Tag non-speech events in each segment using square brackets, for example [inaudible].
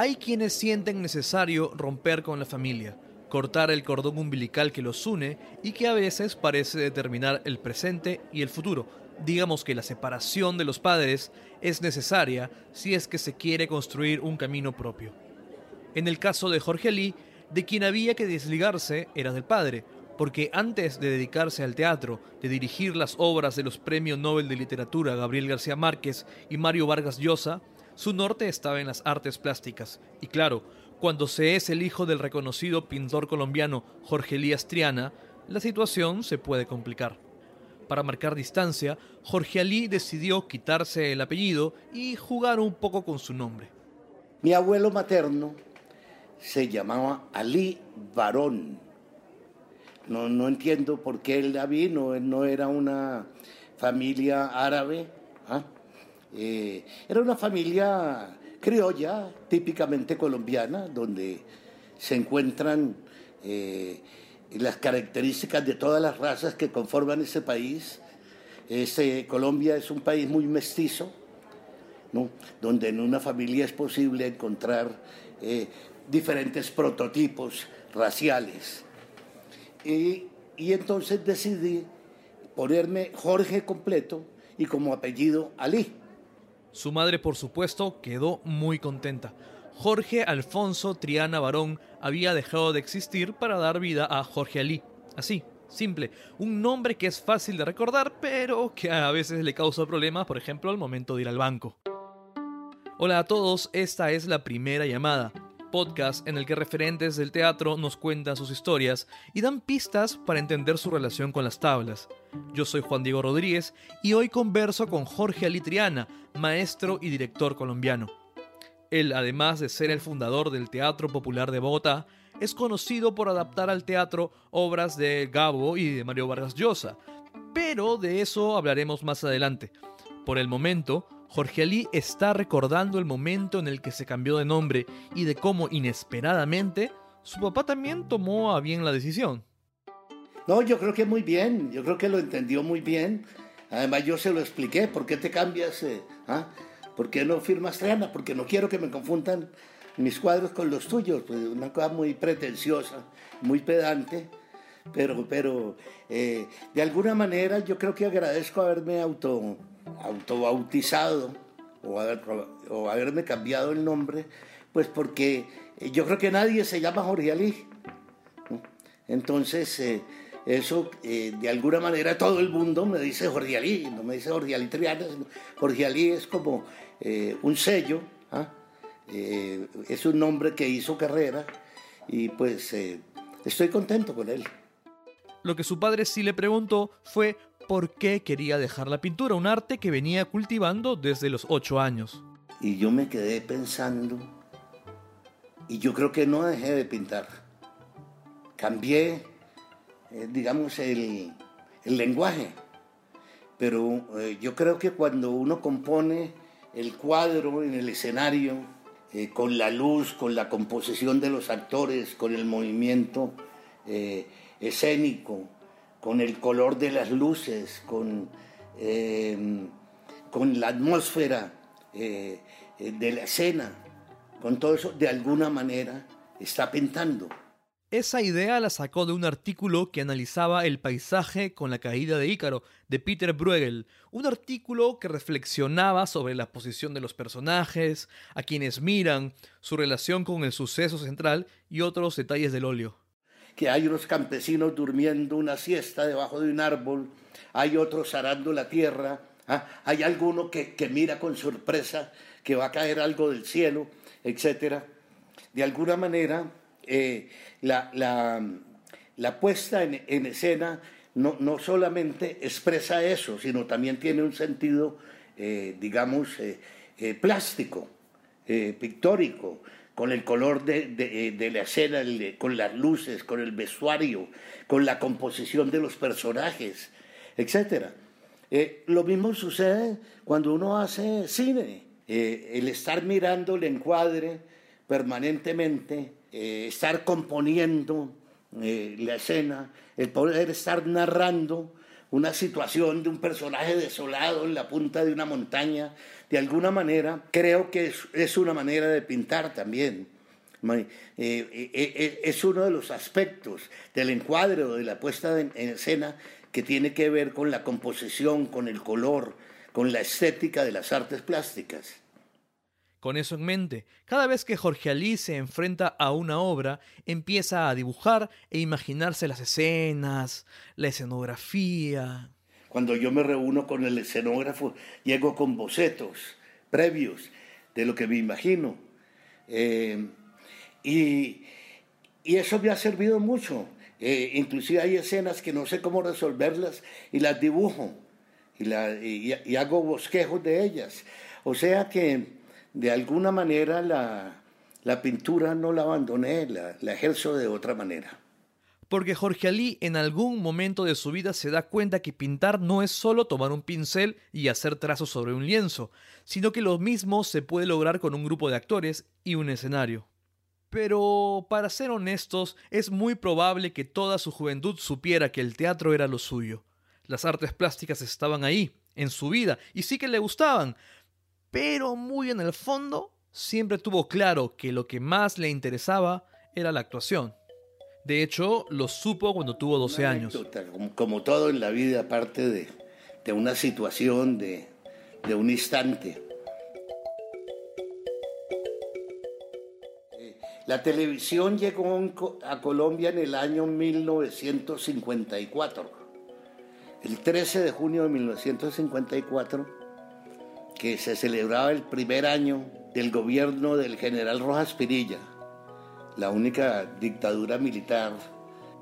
Hay quienes sienten necesario romper con la familia, cortar el cordón umbilical que los une y que a veces parece determinar el presente y el futuro. Digamos que la separación de los padres es necesaria si es que se quiere construir un camino propio. En el caso de Jorge Ali, de quien había que desligarse era del padre, porque antes de dedicarse al teatro, de dirigir las obras de los premios Nobel de Literatura Gabriel García Márquez y Mario Vargas Llosa, su norte estaba en las artes plásticas. Y claro, cuando se es el hijo del reconocido pintor colombiano Jorge Elías Triana, la situación se puede complicar. Para marcar distancia, Jorge Ali decidió quitarse el apellido y jugar un poco con su nombre. Mi abuelo materno se llamaba Ali Barón. No, no entiendo por qué él vino, no era una familia árabe. Eh, era una familia criolla, típicamente colombiana, donde se encuentran eh, las características de todas las razas que conforman ese país. Colombia es un país muy mestizo, donde en una familia es posible encontrar eh, diferentes prototipos raciales. Y, y, entonces decidí ponerme Jorge completo y como apellido Ali. Su madre, por supuesto, quedó muy contenta. Jorge Alfonso Triana Barón había dejado de existir para dar vida a Jorge Ali. Así, simple. Un nombre que es fácil de recordar, pero que a veces le causa problemas, por ejemplo, al momento de ir al banco. Hola a todos, esta es la primera llamada podcast en el que referentes del teatro nos cuentan sus historias y dan pistas para entender su relación con las tablas. Yo soy Juan Diego Rodríguez y hoy converso con Jorge Alitriana, maestro y director colombiano. Él, además de ser el fundador del Teatro Popular de Bogotá, es conocido por adaptar al teatro obras de Gabo y de Mario Vargas Llosa, pero de eso hablaremos más adelante. Por el momento, Jorge Ali está recordando el momento en el que se cambió de nombre y de cómo inesperadamente su papá también tomó a bien la decisión. No, yo creo que muy bien, yo creo que lo entendió muy bien. Además yo se lo expliqué, ¿por qué te cambias? Eh? ¿Ah? ¿Por qué no firmas Triana? Porque no quiero que me confundan mis cuadros con los tuyos, pues una cosa muy pretenciosa, muy pedante, pero, pero eh, de alguna manera yo creo que agradezco haberme auto autobautizado o, o haberme cambiado el nombre, pues porque eh, yo creo que nadie se llama Jorge Ali. Entonces, eh, eso eh, de alguna manera todo el mundo me dice Jorge Ali, no me dice Jorge Ali Triana, es como un sello, ¿ah? es un nombre que hizo carrera y pues estoy contento con él. Lo que su padre sí le preguntó fue por qué quería dejar la pintura, un arte que venía cultivando desde los ocho años. Y yo me quedé pensando, y yo creo que no dejé de pintar. Cambié, eh, digamos, el, lenguaje, pero eh, yo creo que cuando uno compone el cuadro en el escenario, eh, con la luz, con la composición de los actores, con el movimiento escénico, con el color de las luces, con, em, con la atmósfera eh, eh, de la escena, con todo eso, de alguna manera está pintando. Esa idea la sacó de un artículo que analizaba el paisaje con la caída de Ícaro, de Peter Bruegel, un artículo que reflexionaba sobre la posición de los personajes, a quienes miran, su relación con el suceso central y otros detalles del óleo que hay unos campesinos durmiendo una siesta debajo de un árbol, hay otros arando la tierra, ¿ah? hay alguno que, mira con sorpresa que va a caer algo del cielo, etc. De alguna manera, eh, la, puesta en, escena no, no, solamente expresa eso, sino también tiene un sentido, eh, digamos, eh, plástico, pictórico, con el color de, la escena, con las luces, con el vestuario, con la composición de los personajes, etc. Eh, lo mismo sucede cuando uno hace cine. Eh, el estar mirando el encuadre permanentemente, eh, estar componiendo la escena, el poder estar narrando, una situación de un personaje desolado en la punta de una montaña, de alguna manera, creo que es, una manera de pintar también. Eh, eh, eh, es uno de los aspectos del encuadre o de la puesta en escena que tiene que ver con la composición, con el color, con la estética de las artes plásticas. Con eso en mente, cada vez que Jorge Alí se enfrenta a una obra, empieza a dibujar e imaginarse las escenas, la escenografía. Cuando yo me reúno con el escenógrafo, llego con bocetos previos de lo que me imagino. Eh, y, eso me ha servido mucho. Eh, inclusive hay escenas que no sé cómo resolverlas y las dibujo y, y hago bosquejos de ellas. O sea que de alguna manera la, pintura no la abandoné, la, la ejerzo de otra manera. Porque Jorge Alí en algún momento de su vida se da cuenta que pintar no es solo tomar un pincel y hacer trazos sobre un lienzo, sino que lo mismo se puede lograr con un grupo de actores y un escenario. Pero, para ser honestos, es muy probable que toda su juventud supiera que el teatro era lo suyo. Las artes plásticas estaban ahí, en su vida, y sí que le gustaban, pero muy en el fondo siempre tuvo claro que lo que más le interesaba era la actuación. De hecho, lo supo cuando tuvo 12 años. Como, todo en la vida, aparte de, una situación, de, un instante. La televisión llegó a Colombia en el año 1954. El 13 de junio de 1954 que se celebraba el primer año del gobierno del general Rojas Pinilla, la única dictadura militar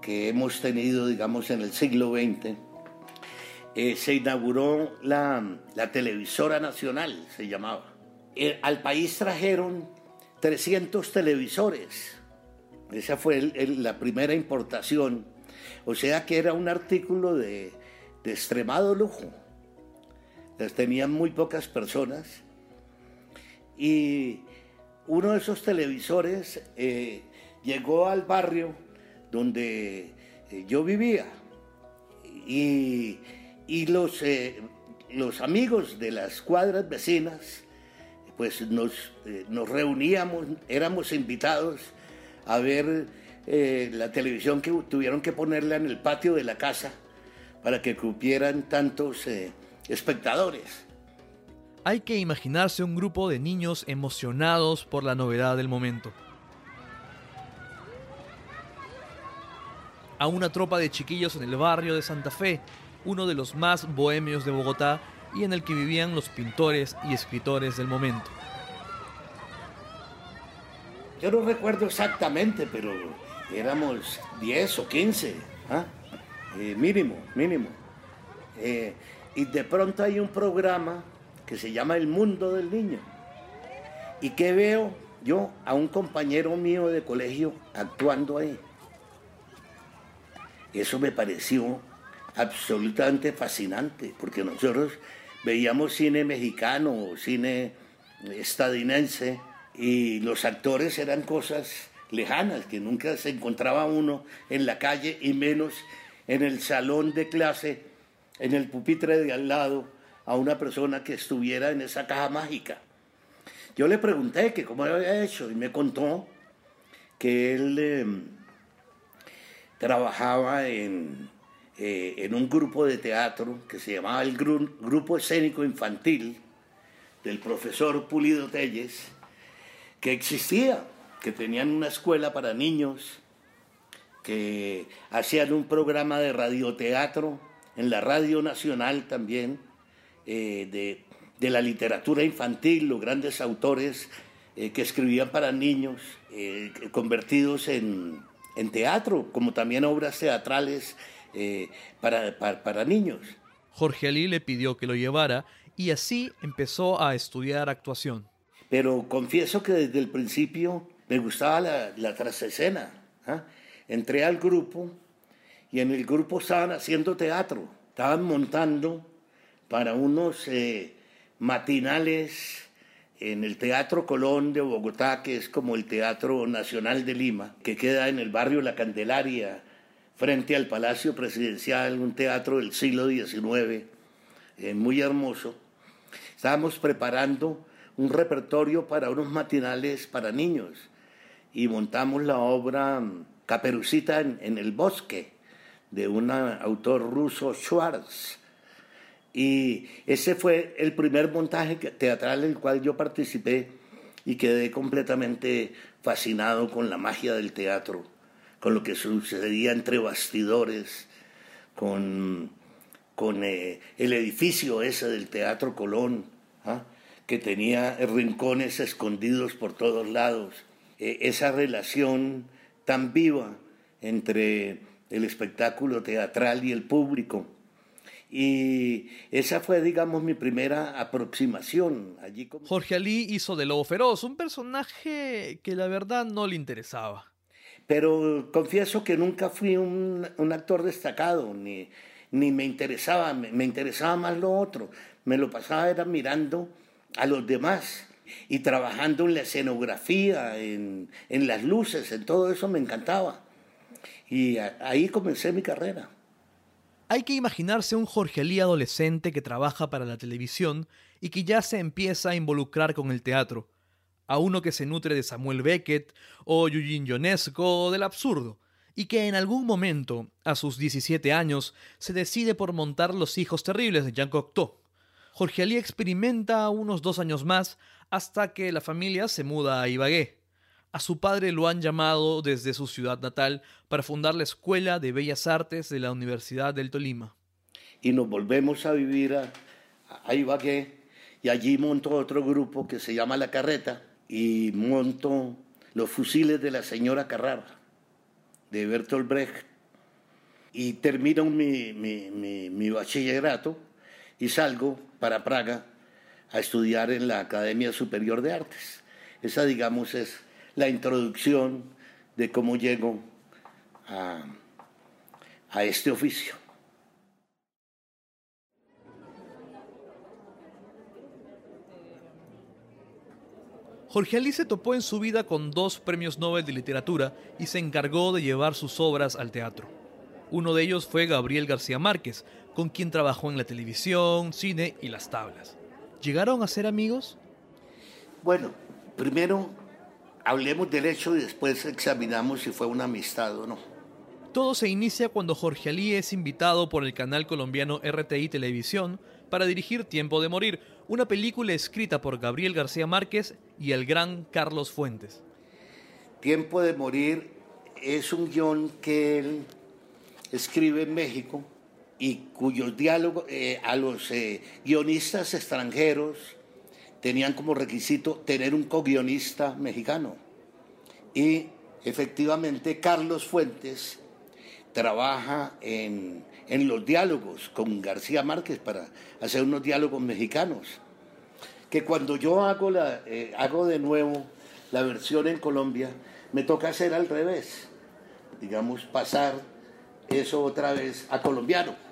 que hemos tenido, digamos, en el siglo XX, eh, se inauguró la, televisora nacional, se llamaba. Eh, al país trajeron 300 televisores. Esa fue la primera importación. O sea que era un artículo de, de extremado lujo las tenían muy pocas personas. Y uno de esos televisores eh, llegó al barrio donde eh, yo vivía. Y, los, eh, los amigos de las cuadras vecinas, pues nos, nos reuníamos, éramos invitados a ver la televisión que tuvieron que ponerla en el patio de la casa para que cupieran tantos espectadores. Hay que imaginarse un grupo de niños emocionados por la novedad del momento. A una tropa de chiquillos en el barrio de Santa Fe, uno de los más bohemios de Bogotá y en el que vivían los pintores y escritores del momento. Yo no recuerdo exactamente, pero éramos 10 o 15, ¿ah? eh, mínimo, mínimo. Eh, y de pronto hay un programa que se llama El Mundo del Niño. ¿Y qué veo? Yo a un compañero mío de colegio actuando ahí. Eso me pareció absolutamente fascinante, porque nosotros veíamos cine mexicano, cine estadounidense, y los actores eran cosas lejanas, que nunca se encontraba uno en la calle y menos en el salón de clase en el pupitre de al lado a una persona que estuviera en esa caja mágica. Yo le pregunté que cómo había hecho y me contó que él em, trabajaba en, eh, en, un grupo de teatro que se llamaba el Grupo Escénico Infantil del profesor Pulido Telles, que existía, que tenían una escuela para niños, que hacían un programa de radioteatro en la Radio Nacional también, eh, de, la literatura infantil, los grandes autores eh, que escribían para niños, eh, convertidos en, teatro, como también obras teatrales para, para niños. Jorge Ali le pidió que lo llevara y así empezó a estudiar actuación. Pero confieso que desde el principio me gustaba la, la trasescena. ¿ah? Entré al grupo y en el grupo estaban haciendo teatro, estaban montando para unos eh, matinales en el Teatro Colón de Bogotá, que es como el Teatro Nacional de Lima, que queda en el barrio La Candelaria, frente al Palacio Presidencial, un teatro del siglo XIX, eh, muy hermoso. Estábamos preparando un repertorio para unos matinales para niños y montamos la obra mm, Caperucita en, el bosque de un autor ruso, Schwartz. Y ese fue el primer montaje teatral en el cual yo participé y quedé completamente fascinado con la magia del teatro, con lo que sucedía entre bastidores, con, con eh, el edificio ese del Teatro Colón, ¿ah? que tenía rincones escondidos por todos lados. E, esa relación tan viva entre el espectáculo teatral y el público. Y esa fue, digamos, mi primera aproximación. Allí Jorge Ali hizo de Lobo Feroz, un personaje que la verdad no le interesaba. Pero confieso que nunca fui un, actor destacado, ni, ni me interesaba, me, interesaba más lo otro. Me lo pasaba era mirando a los demás y trabajando en la escenografía, en, las luces, en todo eso me encantaba. Y ahí comencé mi carrera. Hay que imaginarse un Jorge Alí adolescente que trabaja para la televisión y que ya se empieza a involucrar con el teatro, a uno que se nutre de Samuel Beckett o Eugene Ionesco o del absurdo, y que en algún momento, a sus 17 años, se decide por montar Los Hijos Terribles de Jean Cocteau. Jorge Alí experimenta unos dos años más hasta que la familia se muda a Ibagué. A su padre lo han llamado desde su ciudad natal para fundar la Escuela de Bellas Artes de la Universidad del Tolima. Y nos volvemos a vivir a, Ibagué y allí monto otro grupo que se llama La Carreta y monto Los Fusiles de la Señora Carrara de Bertolt Brecht y termino mi, mi bachillerato y salgo para Praga a estudiar en la Academia Superior de Artes. Esa, digamos, es la introducción de cómo llego a, a este oficio. Jorge Ali se topó en su vida con dos premios Nobel de literatura y se encargó de llevar sus obras al teatro. Uno de ellos fue Gabriel García Márquez, con quien trabajó en la televisión, cine y las tablas. ¿Llegaron a ser amigos? Bueno, primero hablemos del hecho y después examinamos si fue una amistad o no. Todo se inicia cuando Jorge Alí es invitado por el canal colombiano RTI Televisión para dirigir Tiempo de Morir, una película escrita por Gabriel García Márquez y el gran Carlos Fuentes. Tiempo de Morir es un guion que él escribe en México y cuyos diálogos eh, a los eh, guionistas extranjeros tenían como requisito tener un co-guionista mexicano. Y efectivamente Carlos Fuentes trabaja en, los diálogos con García Márquez para hacer unos diálogos mexicanos. Que cuando yo hago, la, eh, hago de nuevo la versión en Colombia, me toca hacer al revés. Digamos, pasar eso otra vez a colombiano.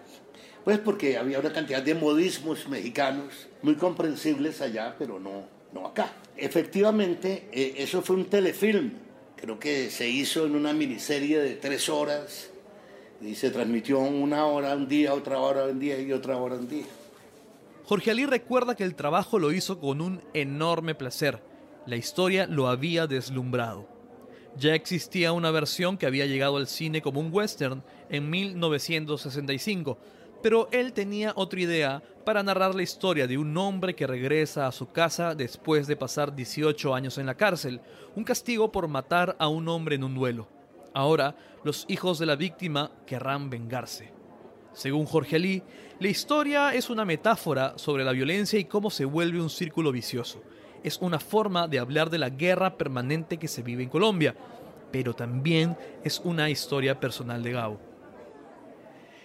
Pues porque había una cantidad de modismos mexicanos muy comprensibles allá, pero no, no acá. Efectivamente, eh, eso fue un telefilm. Creo que se hizo en una miniserie de tres horas y se transmitió una hora un día, otra hora un día y otra hora un día. Jorge Ali recuerda que el trabajo lo hizo con un enorme placer. La historia lo había deslumbrado. Ya existía una versión que había llegado al cine como un western en 1965, pero él tenía otra idea para narrar la historia de un hombre que regresa a su casa después de pasar 18 años en la cárcel, un castigo por matar a un hombre en un duelo. Ahora, los hijos de la víctima querrán vengarse. Según Jorge Ali, la historia es una metáfora sobre la violencia y cómo se vuelve un círculo vicioso. Es una forma de hablar de la guerra permanente que se vive en Colombia, pero también es una historia personal de Gabo.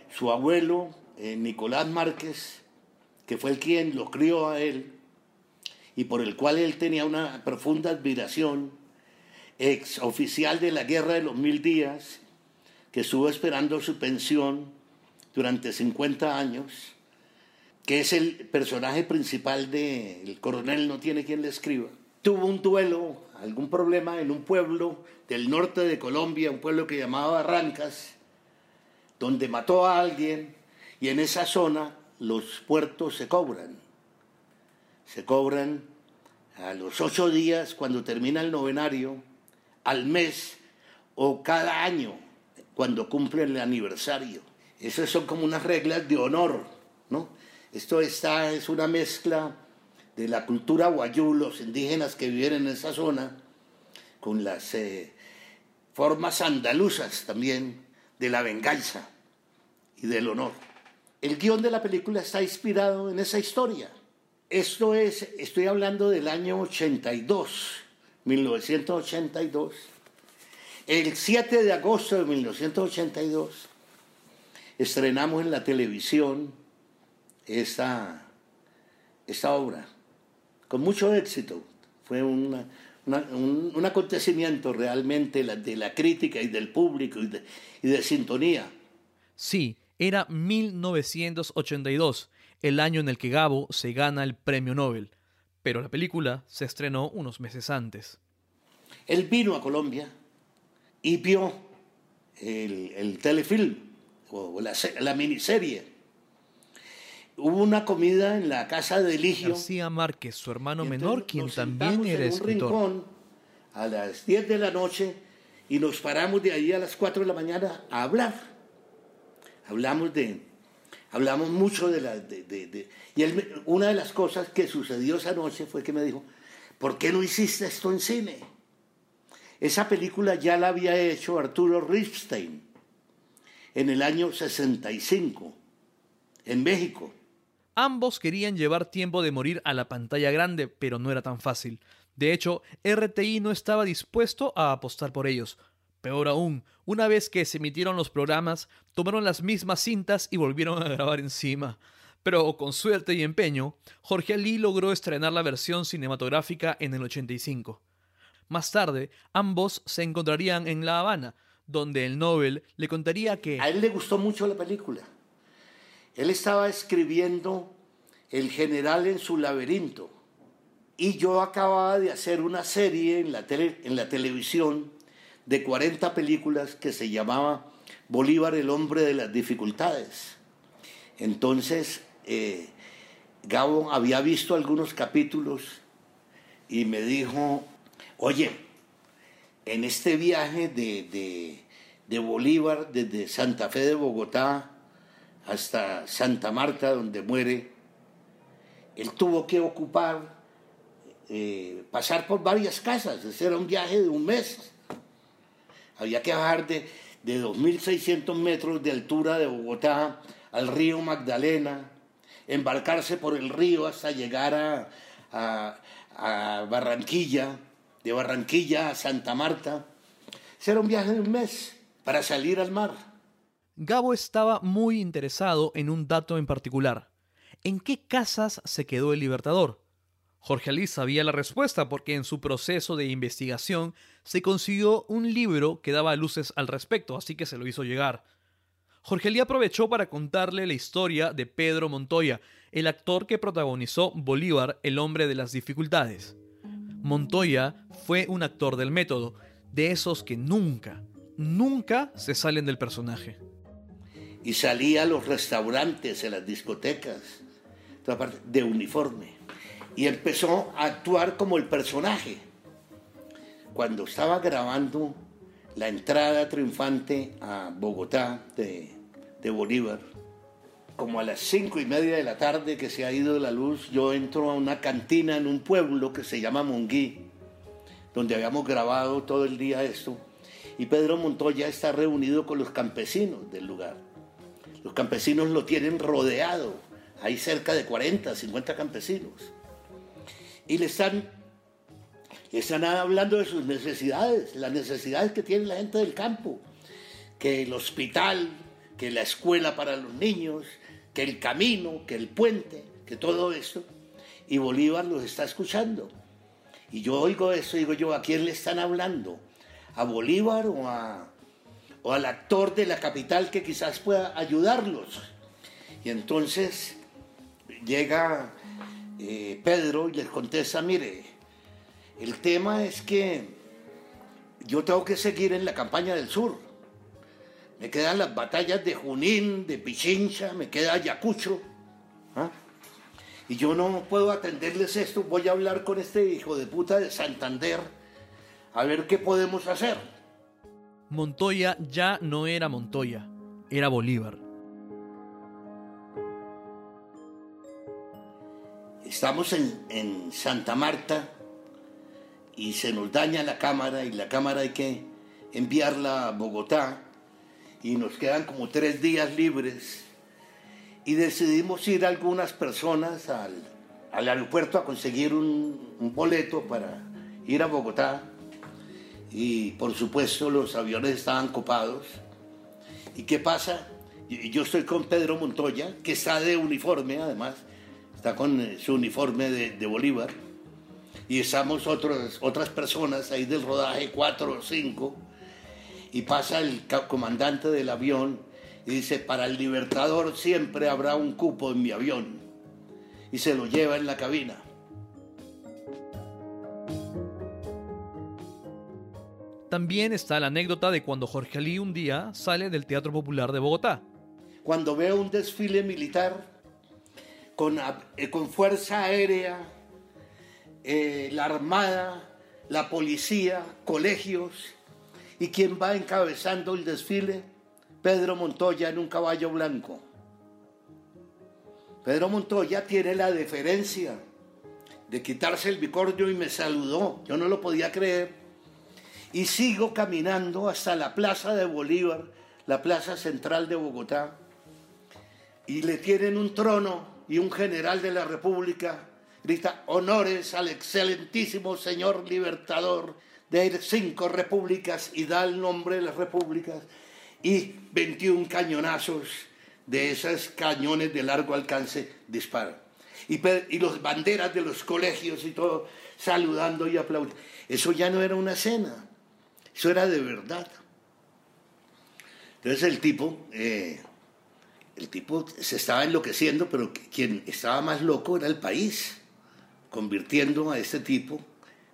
Su abuelo eh, Nicolás Márquez, que fue el quien lo crió a él y por el cual él tenía una profunda admiración, ex oficial de la Guerra de los Mil Días, que estuvo esperando su pensión durante 50 años, que es el personaje principal de El coronel no tiene quien le escriba. Tuvo un duelo, algún problema en un pueblo del norte de Colombia, un pueblo que llamaba Barrancas, donde mató a alguien y en esa zona los puertos se cobran. Se cobran a los ocho días cuando termina el novenario, al mes o cada año cuando cumple el aniversario. Esas son como unas reglas de honor, ¿no? Esto está, es una mezcla de la cultura guayú, los indígenas que viven en esa zona, con las eh, formas andaluzas también de la venganza y del honor. El guion de la película está inspirado en esa historia. Esto es, estoy hablando del año 82, 1982. El 7 de agosto de 1982 estrenamos en la televisión esta, esta obra, con mucho éxito. Fue un, acontecimiento realmente de la crítica y del público y de, y de sintonía. Sí, era 1982, el año en el que Gabo se gana el premio Nobel, pero la película se estrenó unos meses antes. Él vino a Colombia y vio el, telefilm o la, miniserie. Hubo una comida en la casa de Eligio. García Márquez, su hermano menor, quien también era en un Rincón a las 10 de la noche y nos paramos de ahí a las 4 de la mañana a hablar. Hablamos de, hablamos mucho de la... De, y una de las cosas que sucedió esa noche fue que me dijo, ¿por qué no hiciste esto en cine? Esa película ya la había hecho Arturo Ripstein en el año 65, en México. Ambos querían llevar tiempo de morir a la pantalla grande, pero no era tan fácil. De hecho, RTI no estaba dispuesto a apostar por ellos. Peor aún, una vez que se emitieron los programas, tomaron las mismas cintas y volvieron a grabar encima. Pero con suerte y empeño, Jorge Ali logró estrenar la versión cinematográfica en el 85. Más tarde, ambos se encontrarían en La Habana, donde el Nobel le contaría que... A él le gustó mucho la película. Él estaba escribiendo El general en su laberinto. Y yo acababa de hacer una serie en la, en la televisión de 40 películas que se llamaba Bolívar el hombre de las dificultades. Entonces, eh, Gabo había visto algunos capítulos y me dijo, oye, en este viaje de, de Bolívar desde Santa Fe de Bogotá hasta Santa Marta, donde muere, él tuvo que ocupar, eh, pasar por varias casas, ese era un viaje de un mes. Había que bajar de, de 2.600 metros de altura de Bogotá al río Magdalena, embarcarse por el río hasta llegar a, a, Barranquilla, de Barranquilla a Santa Marta. Ese era un viaje de un mes para salir al mar. Gabo estaba muy interesado en un dato en particular. ¿En qué casas se quedó el Libertador? Jorge Alí sabía la respuesta porque en su proceso de investigación se consiguió un libro que daba luces al respecto, así que se lo hizo llegar. Jorge Alí aprovechó para contarle la historia de Pedro Montoya, el actor que protagonizó Bolívar, el hombre de las dificultades. Montoya fue un actor del método, de esos que nunca, nunca se salen del personaje. Y salía a los restaurantes, a las discotecas, de uniforme y empezó a actuar como el personaje. Cuando estaba grabando la entrada triunfante a Bogotá de, Bolívar, como a las cinco y media de la tarde que se ha ido la luz, yo entro a una cantina en un pueblo que se llama Monguí, donde habíamos grabado todo el día esto, y Pedro Montoya está reunido con los campesinos del lugar. Los campesinos lo tienen rodeado, hay cerca de 40, 50 campesinos y le están, están hablando de sus necesidades, las necesidades que tiene la gente del campo, que el hospital, que la escuela para los niños, que el camino, que el puente, que todo eso. Y Bolívar los está escuchando. Y yo oigo eso, digo yo, ¿a quién le están hablando? ¿A Bolívar o, a, o al actor de la capital que quizás pueda ayudarlos? Y entonces llega eh, Pedro y les contesta, mire, el tema es que yo tengo que seguir en la campaña del sur. me quedan las batallas de Junín, de Pichincha, me queda Ayacucho. ¿ah? Y yo no puedo atenderles esto, voy a hablar con este hijo de puta de Santander a ver qué podemos hacer. Montoya ya no era Montoya, era Bolívar. Estamos en, en Santa Marta y se nos daña la cámara y la cámara hay que enviarla a Bogotá y nos quedan como tres días libres y decidimos ir algunas personas al, al aeropuerto a conseguir un, un, boleto para ir a Bogotá y por supuesto los aviones estaban copados. ¿Y qué pasa? Yo estoy con Pedro Montoya, que está de uniforme además, está con su uniforme de, de Bolívar, y estamos otros, otras personas ahí del rodaje, cuatro o cinco, y pasa el comandante del avión y dice, para el Libertador siempre habrá un cupo en mi avión, y se lo lleva en la cabina. También está la anécdota de cuando Jorge Ali un día sale del Teatro Popular de Bogotá. Cuando veo un desfile militar con, eh, con fuerza aérea, eh, la armada, la policía, colegios, y quien va encabezando el desfile, Pedro Montoya en un caballo blanco. Pedro Montoya tiene la deferencia de quitarse el bicornio y me saludó. Yo no lo podía creer. Y sigo caminando hasta la Plaza de Bolívar, la plaza central de Bogotá. Y le tienen un trono y un general de la República grita honores al excelentísimo señor libertador de cinco repúblicas y da el nombre de las repúblicas y 21 cañonazos de esos cañones de largo alcance disparan. Y, y los banderas de los colegios y todo saludando y aplaudiendo. Eso ya no era una cena, eso era de verdad. Entonces el tipo, eh, el tipo se estaba enloqueciendo, pero quien estaba más loco era el país, convirtiendo a este tipo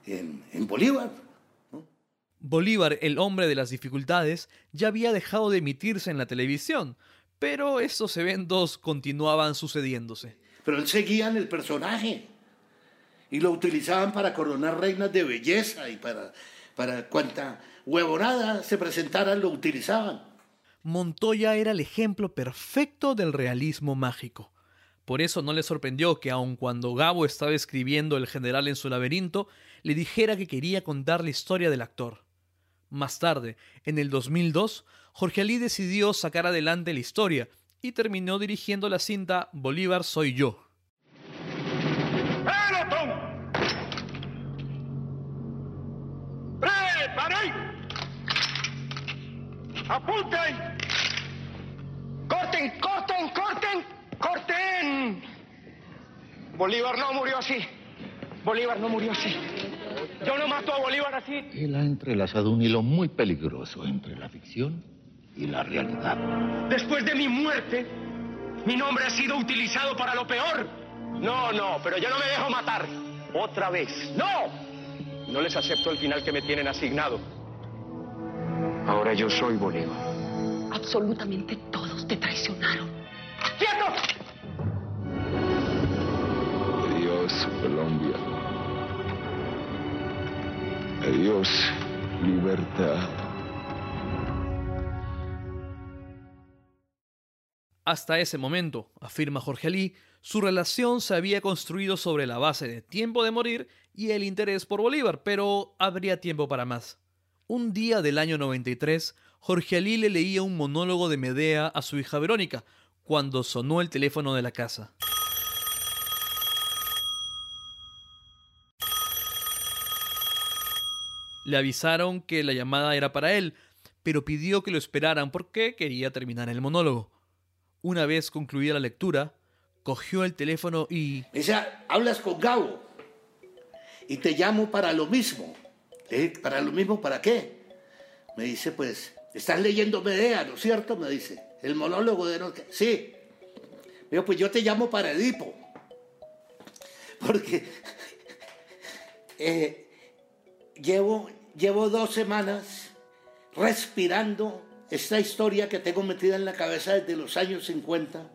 en, en Bolívar. Bolívar, el hombre de las dificultades, ya había dejado de emitirse en la televisión, pero estos eventos continuaban sucediéndose. Pero él seguía en el personaje y lo utilizaban para coronar reinas de belleza y para, para cuanta huevonada se presentara lo utilizaban. Montoya era el ejemplo perfecto del realismo mágico. Por eso no le sorprendió que aun cuando Gabo estaba escribiendo El general en su laberinto, le dijera que quería contar la historia del actor. Más tarde, en el 2002, Jorge Ali decidió sacar adelante la historia y terminó dirigiendo la cinta Bolívar Soy Yo. ¡Apunten! ¡Corten, corten, corten! ¡Corten! Bolívar no murió así. Bolívar no murió así. Yo no mato a Bolívar así. Él ha entrelazado un hilo muy peligroso entre la ficción y la realidad. Después de mi muerte, mi nombre ha sido utilizado para lo peor. No, no, pero yo no me dejo matar. Otra vez. ¡No! No les acepto el final que me tienen asignado. Ahora yo soy Bolívar. Absolutamente todos te traicionaron. ¡Quieto! Adiós, Colombia. Adiós, libertad. Hasta ese momento, afirma Jorge Ali, su relación se había construido sobre la base de tiempo de morir y el interés por Bolívar, pero habría tiempo para más. Un día del año 93, Jorge Ali le leía un monólogo de Medea a su hija Verónica, cuando sonó el teléfono de la casa. Le avisaron que la llamada era para él, pero pidió que lo esperaran porque quería terminar el monólogo. Una vez concluida la lectura, cogió el teléfono y... Me dice, hablas con Gabo y te llamo para lo mismo. Dije, ¿para lo mismo para qué? Me dice, pues, estás leyendo Medea, ¿no es cierto? Me dice, el monólogo de... No... Sí. Me dijo, pues yo te llamo para Edipo. Porque [laughs] eh, llevo, llevo dos semanas respirando esta historia que tengo metida en la cabeza desde los años 50,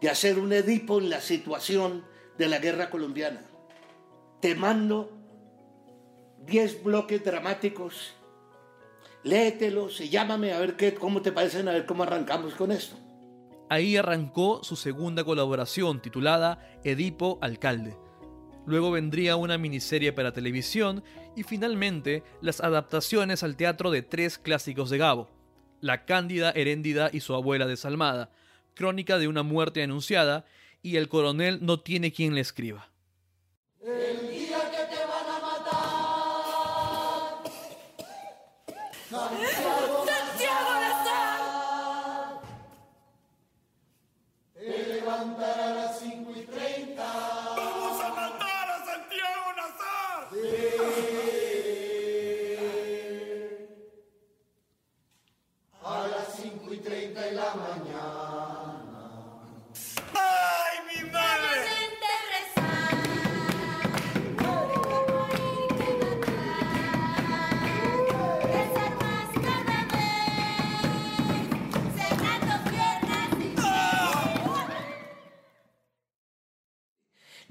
de hacer un Edipo en la situación de la guerra colombiana. Te mando 10 bloques dramáticos, léetelos y llámame a ver qué, cómo te parecen, a ver cómo arrancamos con esto. Ahí arrancó su segunda colaboración titulada Edipo Alcalde. Luego vendría una miniserie para televisión y finalmente las adaptaciones al teatro de tres clásicos de Gabo, La Cándida Heréndida y su abuela desalmada, Crónica de una muerte anunciada y El coronel no tiene quien le escriba. Não.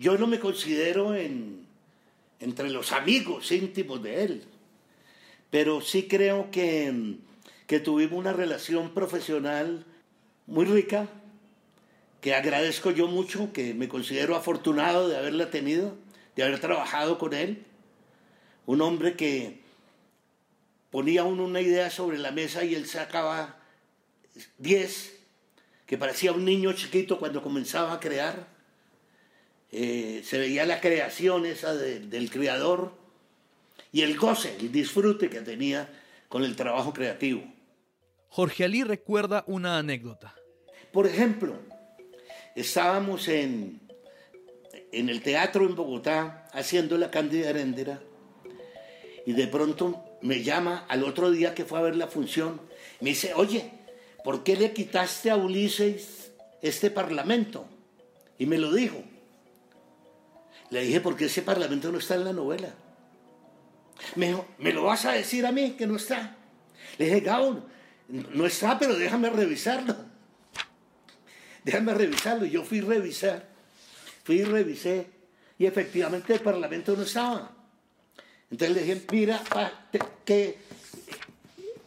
Yo no me considero en, entre los amigos íntimos de él, pero sí creo que, que tuvimos una relación profesional muy rica, que agradezco yo mucho, que me considero afortunado de haberla tenido, de haber trabajado con él. Un hombre que ponía uno una idea sobre la mesa y él sacaba 10, que parecía un niño chiquito cuando comenzaba a crear. Eh, se veía la creación esa del creador y el goce, el disfrute que tenía con el trabajo creativo. Jorge Alí recuerda una anécdota. Por ejemplo, estábamos en, en el teatro en Bogotá haciendo la Cándida Heréndera y de pronto me llama al otro día que fue a ver la función. Me dice, oye, ¿por qué le quitaste a Ulises este parlamento? Y me lo dijo. Le dije, porque ese parlamento no está en la novela. Me dijo, ¿me lo vas a decir a mí que no está? Le dije, Gao, no está, pero déjame revisarlo. Déjame revisarlo. Yo fui a revisar, fui y revisé, y efectivamente el parlamento no estaba. Entonces le dije, mira, que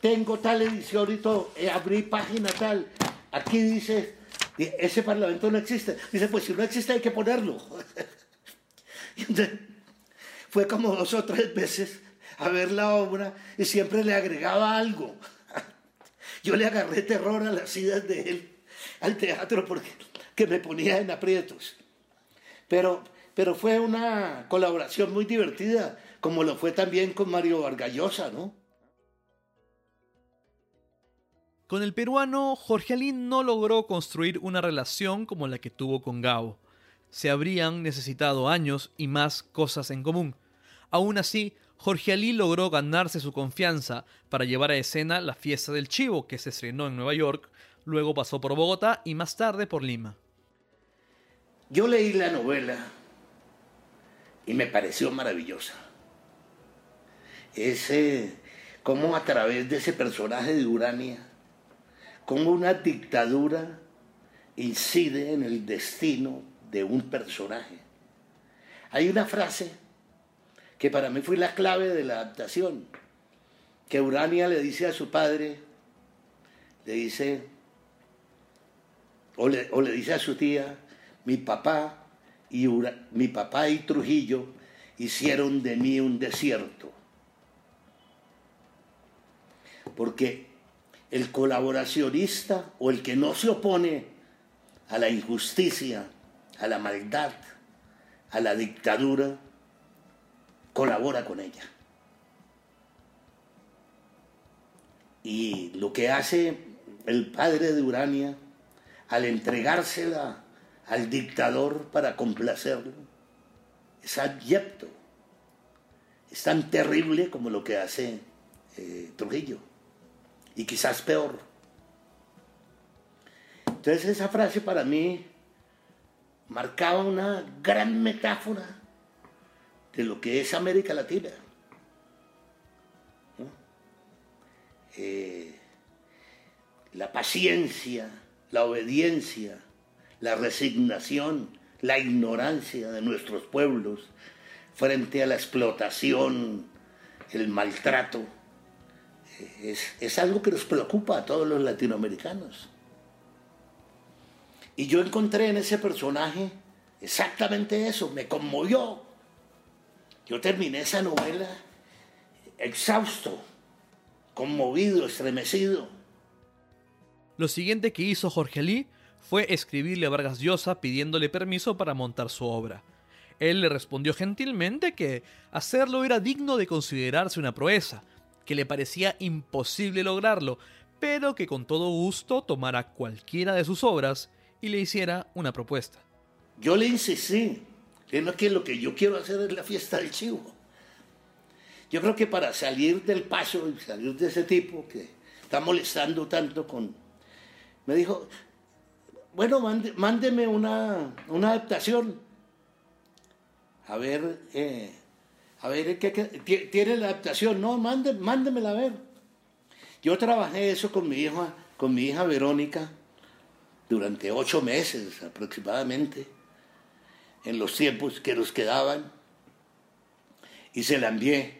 tengo tal edición y todo, eh, abrí página tal, aquí dice, ese parlamento no existe. Dice, pues si no existe hay que ponerlo. [laughs] fue como dos o tres veces a ver la obra y siempre le agregaba algo. Yo le agarré terror a las idas de él al teatro porque que me ponía en aprietos. Pero, pero fue una colaboración muy divertida, como lo fue también con Mario Vargallosa, ¿no? Con el peruano, Jorge Alín no logró construir una relación como la que tuvo con Gabo se habrían necesitado años y más cosas en común. Aún así, Jorge Alí logró ganarse su confianza para llevar a escena la fiesta del chivo que se estrenó en Nueva York, luego pasó por Bogotá y más tarde por Lima. Yo leí la novela y me pareció maravillosa. Ese, cómo a través de ese personaje de Urania, cómo una dictadura incide en el destino de un personaje. Hay una frase que para mí fue la clave de la adaptación, que Urania le dice a su padre, le dice, o le, dice a su tía, mi papá y mi papá y Trujillo hicieron de mí un desierto. Porque el colaboracionista o el que no se opone a la injusticia, a la maldad, a la dictadura, colabora con ella. Y lo que hace el padre de Urania al entregársela al dictador para complacerlo es abyecto, es tan terrible como lo que hace eh, Trujillo, y quizás peor. Entonces esa frase para mí marcaba una gran metáfora de lo que es América Latina. Eh, la paciencia, la obediencia, la resignación, la ignorancia de nuestros pueblos frente a la explotación, el maltrato, es, es algo que nos preocupa a todos los latinoamericanos. Y yo encontré en ese personaje exactamente eso, me conmovió. Yo terminé esa novela exhausto, conmovido, estremecido. Lo siguiente que hizo Jorge Lee fue escribirle a Vargas Llosa pidiéndole permiso para montar su obra. Él le respondió gentilmente que hacerlo era digno de considerarse una proeza, que le parecía imposible lograrlo, pero que con todo gusto tomara cualquiera de sus obras y le hiciera una propuesta. Yo le insistí, no que lo que yo quiero hacer es la fiesta del chivo. Yo creo que para salir del paso y salir de ese tipo que está molestando tanto con... Me dijo, bueno, mándeme una, adaptación. A ver, eh, a ver, ¿qué, tiene la adaptación? No, mándemela a ver. Yo trabajé eso con mi hija, con mi hija Verónica durante ocho meses aproximadamente, en los tiempos que nos quedaban, y se la envié.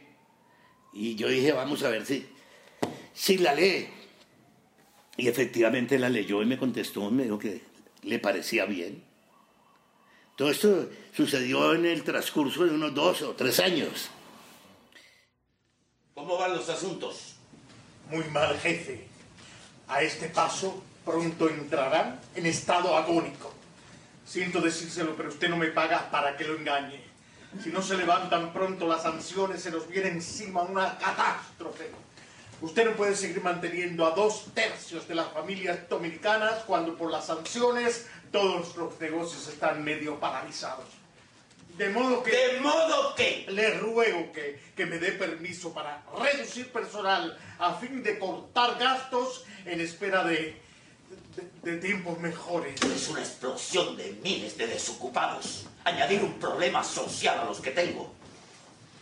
Y yo dije, vamos a ver si, si la lee. Y efectivamente la leyó y me contestó, me dijo que le parecía bien. Todo esto sucedió en el transcurso de unos dos o tres años. ¿Cómo van los asuntos? Muy mal, jefe. A este paso pronto entrarán en estado agónico. Siento decírselo, pero usted no me paga para que lo engañe. Si no se levantan pronto las sanciones, se nos viene encima una catástrofe. Usted no puede seguir manteniendo a dos tercios de las familias dominicanas cuando por las sanciones todos los negocios están medio paralizados. De modo que... ¿De modo que? Le ruego que, que me dé permiso para reducir personal a fin de cortar gastos en espera de, de, de tiempos mejores. Es una explosión de miles de desocupados. Añadir un problema social a los que tengo.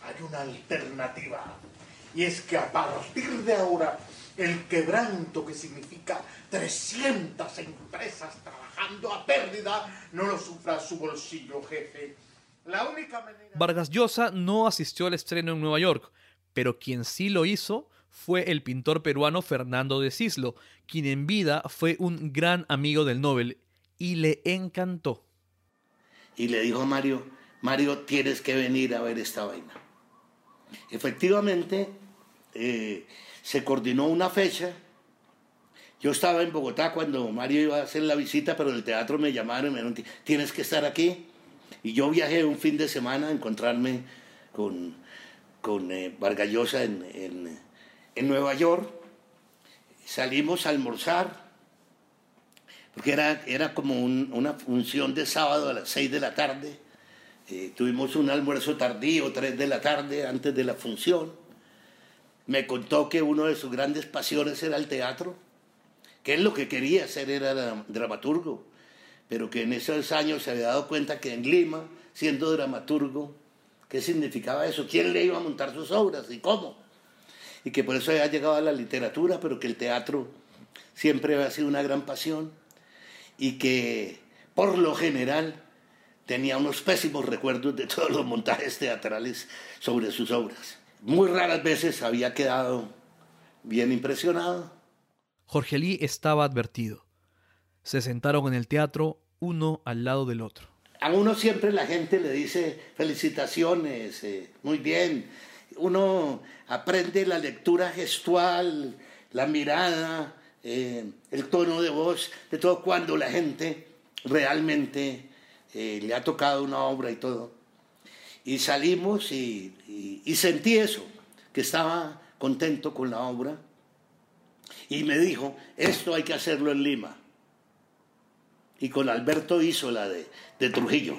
Hay una alternativa. Y es que a partir de ahora, el quebranto que significa 300 empresas trabajando a pérdida no lo sufra su bolsillo, jefe. La única manera... Vargas Llosa no asistió al estreno en Nueva York, pero quien sí lo hizo fue el pintor peruano Fernando de Cislo, quien en vida fue un gran amigo del Nobel y le encantó. Y le dijo a Mario, Mario, tienes que venir a ver esta vaina. Efectivamente, eh, se coordinó una fecha. Yo estaba en Bogotá cuando Mario iba a hacer la visita, pero el teatro me llamaron y me dijeron, tienes que estar aquí. Y yo viajé un fin de semana a encontrarme con, con eh, Vargallosa en, en, en, Nueva York. Salimos a almorzar, porque era, era como una función de sábado a las seis de la tarde. Eh, tuvimos un almuerzo tardío, tres de la tarde, antes de la función. Me contó que uno de sus grandes pasiones era el teatro, que él lo que quería hacer era dramaturgo, pero que en esos años se había dado cuenta que en Lima, siendo dramaturgo, ¿qué significaba eso? ¿Quién le iba a montar sus obras y cómo? Y que por eso había llegado a la literatura, pero que el teatro siempre había sido una gran pasión y que por lo general tenía unos pésimos recuerdos de todos los montajes teatrales sobre sus obras. Muy raras veces había quedado bien impresionado. Jorge Lee estaba advertido. Se sentaron en el teatro uno al lado del otro. A uno siempre la gente le dice felicitaciones, eh, muy bien. Uno aprende la lectura gestual, la mirada, eh, el tono de voz, de todo cuando la gente realmente eh, le ha tocado una obra y todo. Y salimos y, sentí eso, que estaba contento con la obra. Y me dijo, esto hay que hacerlo en Lima. Y con Alberto hizo la de Trujillo.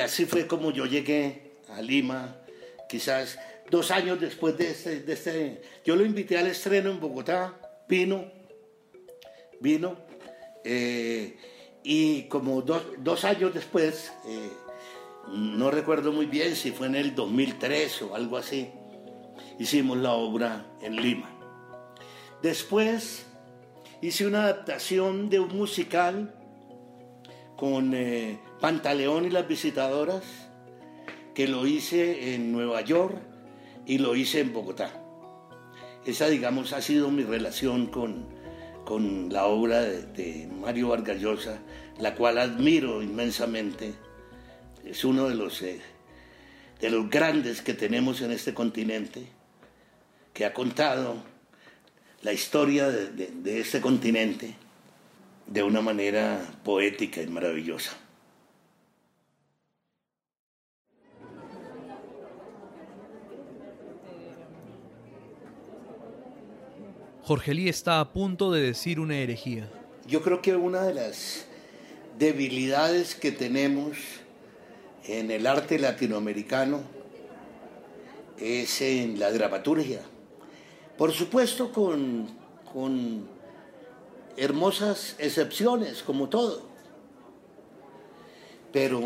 Así fue como yo llegué a Lima, quizás dos años después de este, de este, Yo lo invité al estreno en Bogotá, vino, vino, eh, y como dos, años después, eh, no recuerdo muy bien si fue en el 2003 o algo así, hicimos la obra en Lima. Después hice una adaptación de un musical con eh, Pantaleón y las visitadoras, que lo hice en Nueva York y lo hice en Bogotá. Esa, digamos, ha sido mi relación con, con la obra de, Mario Vargas Llosa, la cual admiro inmensamente. Es uno de los, eh, de los grandes que tenemos en este continente, que ha contado la historia de, de este continente de una manera poética y maravillosa. Jorge Lee está a punto de decir una herejía. Yo creo que una de las debilidades que tenemos en el arte latinoamericano es en la dramaturgia. Por supuesto con, con hermosas excepciones, como todo. Pero,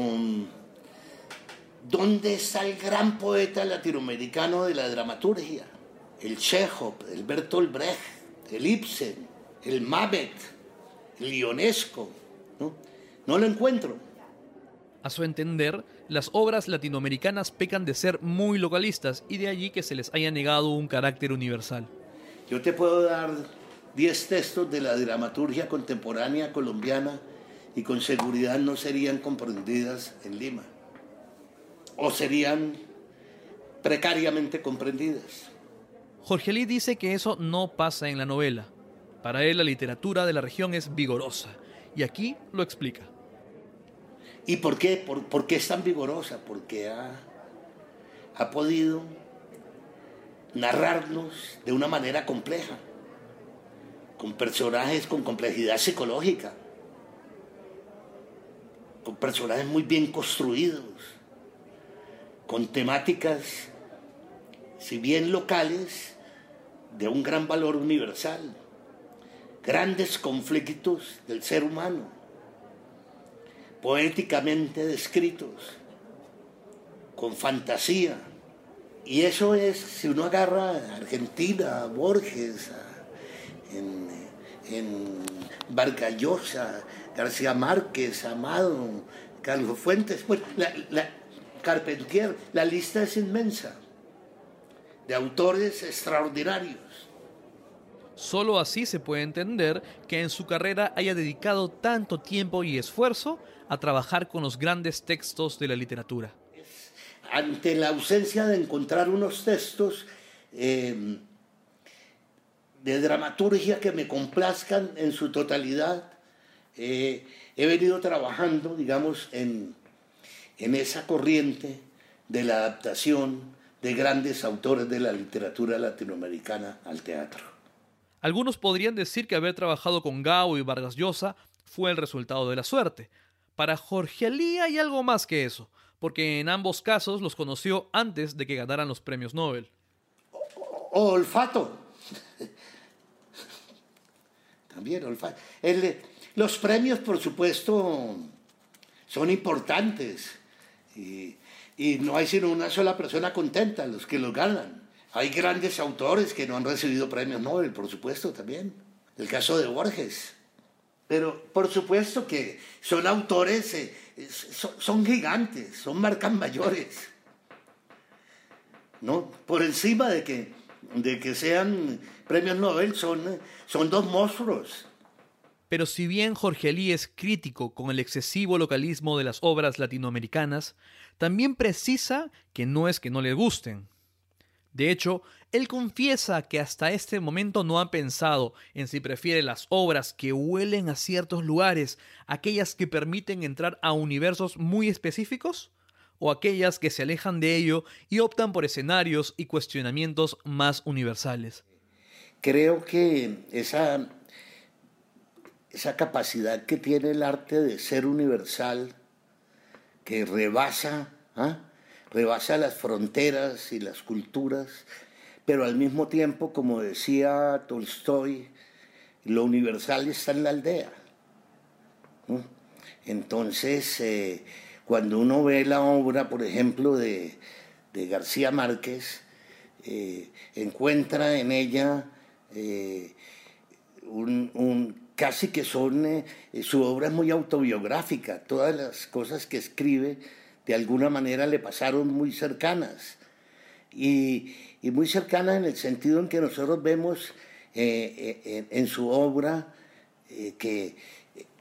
¿dónde está el gran poeta latinoamericano de la dramaturgia? El Chekhov, el Bertolt Brecht, el Ibsen, el Mamet, el Ionesco. ¿no? no lo encuentro. A su entender, las obras latinoamericanas pecan de ser muy localistas y de allí que se les haya negado un carácter universal. Yo te puedo dar 10 textos de la dramaturgia contemporánea colombiana y con seguridad no serían comprendidas en Lima o serían precariamente comprendidas. Jorge Lee dice que eso no pasa en la novela. Para él la literatura de la región es vigorosa y aquí lo explica. ¿Y por qué? ¿Por, qué es tan vigorosa? Porque ha, ha podido narrarnos de una manera compleja con personajes con complejidad psicológica, con personajes muy bien construidos, con temáticas, si bien locales, de un gran valor universal, grandes conflictos del ser humano, poéticamente descritos, con fantasía. Y eso es, si uno agarra a Argentina, a Borges, en, en Vargallosa, García Márquez, Amado, Carlos Fuentes, pues la, Carpentier, la lista es inmensa de autores extraordinarios. Solo así se puede entender que en su carrera haya dedicado tanto tiempo y esfuerzo a trabajar con los grandes textos de la literatura. Ante la ausencia de encontrar unos textos eh, de dramaturgia que me complazcan en su totalidad. Eh, he venido trabajando, digamos, en, en esa corriente de la adaptación de grandes autores de la literatura latinoamericana al teatro. Algunos podrían decir que haber trabajado con Gao y Vargas Llosa fue el resultado de la suerte. Para Jorge Alí hay algo más que eso, porque en ambos casos los conoció antes de que ganaran los premios Nobel. olfato. También los premios, por supuesto, son importantes y, no hay sino una sola persona contenta, los que los ganan. Hay grandes autores que no han recibido premios Nobel, por supuesto, también. El caso de Borges. Pero por supuesto que son autores, eh, son, gigantes, son marcas mayores. ¿no? Por encima de que, de que sean premios Nobel, son, son dos monstruos. Pero si bien Jorge Lee es crítico con el excesivo localismo de las obras latinoamericanas, también precisa que no es que no le gusten. De hecho, él confiesa que hasta este momento no ha pensado en si prefiere las obras que huelen a ciertos lugares, aquellas que permiten entrar a universos muy específicos, o aquellas que se alejan de ello y optan por escenarios y cuestionamientos más universales creo que esa, esa capacidad que tiene el arte de ser universal, que rebasa, ¿ah? Rebasa las fronteras y las culturas, pero al mismo tiempo, como decía Tolstoy, lo universal está en la aldea. Entonces, eh, cuando uno ve la obra, por ejemplo, de, García Márquez, eh, encuentra en ella eh, un, casi que son, su obra es muy autobiográfica, todas las cosas que escribe de alguna manera le pasaron muy cercanas. Y, muy cercanas en el sentido en que nosotros vemos en, su obra que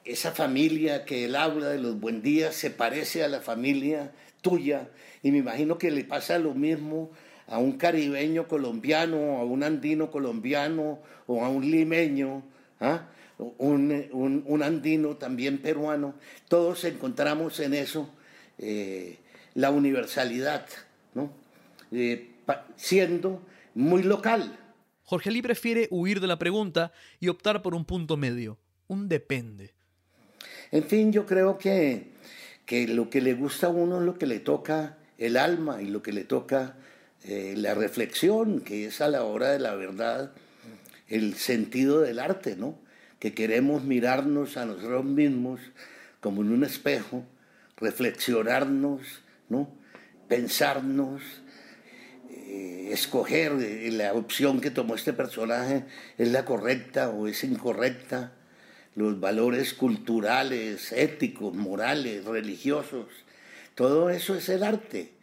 esa familia que él habla de los buen días se parece a la familia tuya y me imagino que le pasa lo mismo a un caribeño colombiano, a un andino colombiano o a un limeño, ¿ah? un, andino también peruano. Todos encontramos en eso eh, la universalidad, ¿no? Eh, siendo muy local. Jorge Lee prefiere huir de la pregunta y optar por un punto medio, un depende. En fin, yo creo que, que lo que le gusta a uno es lo que le toca el alma y lo que le toca eh, la reflexión, que es a la hora de la verdad el sentido del arte, ¿no? Que queremos mirarnos a nosotros mismos como en un espejo, reflexionarnos, ¿no? Pensarnos, eh, escoger eh, la opción que tomó este personaje es la correcta o es incorrecta los valores culturales, éticos, morales, religiosos. Todo eso es el arte.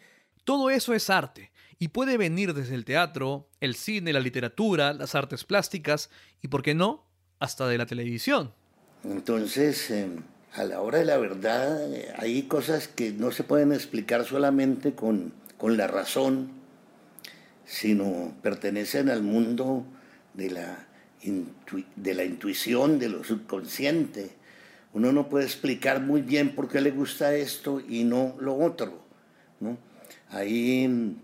Todo eso es arte y puede venir desde el teatro, el cine, la literatura, las artes plásticas y, ¿por qué no?, hasta de la televisión. Entonces, em, a la hora de la verdad, hay cosas que no se pueden explicar solamente con, con la razón, sino pertenecen al mundo de la de la intuición, de lo subconsciente. Uno no puede explicar muy bien por qué le gusta esto y no lo otro. ¿no? Ahí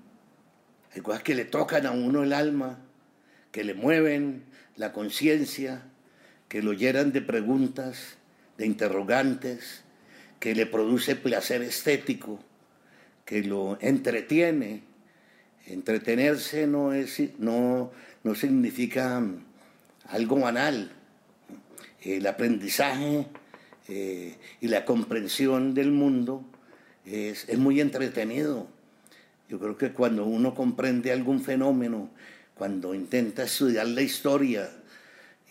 hay cosas que le tocan a uno el alma, que le mueven la conciencia, que lo llenan de preguntas, de interrogantes, que le produce placer estético, que lo entretiene. Entretenerse no, es, no, no significa algo banal. El aprendizaje eh, y la comprensión del mundo es, muy entretenido. Yo creo que cuando uno comprende algún fenómeno, cuando intenta estudiar la historia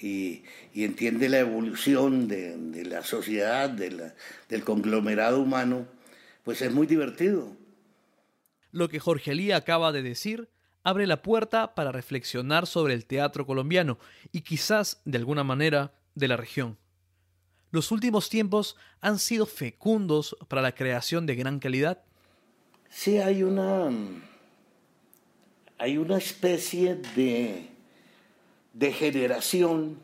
y, entiende la evolución de, la sociedad, del conglomerado humano, pues es muy divertido. Lo que Jorge Lía acaba de decir abre la puerta para reflexionar sobre el teatro colombiano y quizás, de alguna manera, de la región. Los últimos tiempos han sido fecundos para la creación de gran calidad. Sí, hay una, hay una especie de, de generación,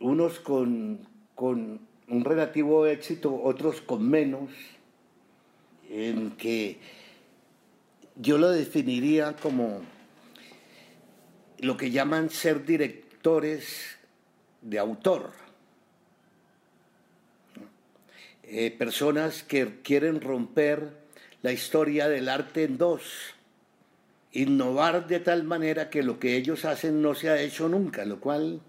unos con, con un relativo éxito, otros con menos, en que yo lo definiría como lo que llaman ser directores de autor. Eh, personas que quieren romper la historia del arte en dos, innovar de tal manera que lo que ellos hacen no se ha hecho nunca, lo cual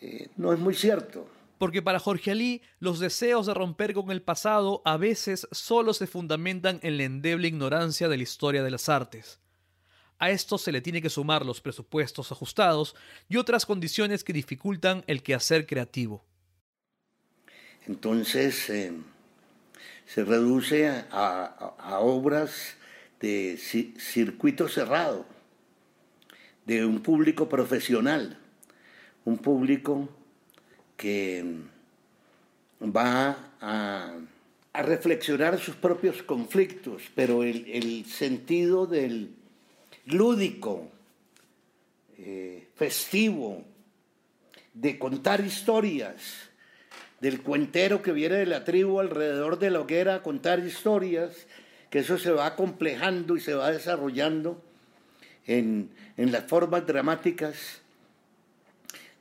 eh, no es muy cierto porque para Jorge Alí los deseos de romper con el pasado a veces solo se fundamentan en la endeble ignorancia de la historia de las artes. A esto se le tiene que sumar los presupuestos ajustados y otras condiciones que dificultan el quehacer creativo. Entonces eh, se reduce a, obras de circuito cerrado, de un público profesional, un público que va a, reflexionar sus propios conflictos, pero el, sentido del lúdico, eh, festivo, de contar historias, del cuentero que viene de la tribu alrededor de la hoguera a contar historias, que eso se va complejando y se va desarrollando en, en las formas dramáticas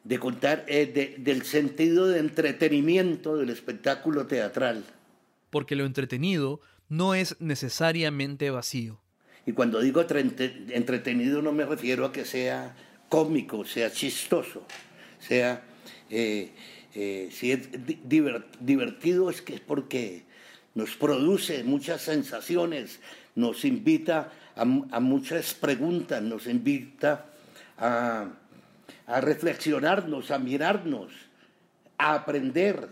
de contar eh, del sentido de entretenimiento del espectáculo teatral. Porque lo entretenido no es necesariamente vacío. Y cuando digo entretenido no me refiero a que sea cómico, sea chistoso, sea eh, Eh, si es divertido es que es porque nos produce muchas sensaciones, nos invita a, muchas preguntas, nos invita a, reflexionarnos, a mirarnos, a aprender,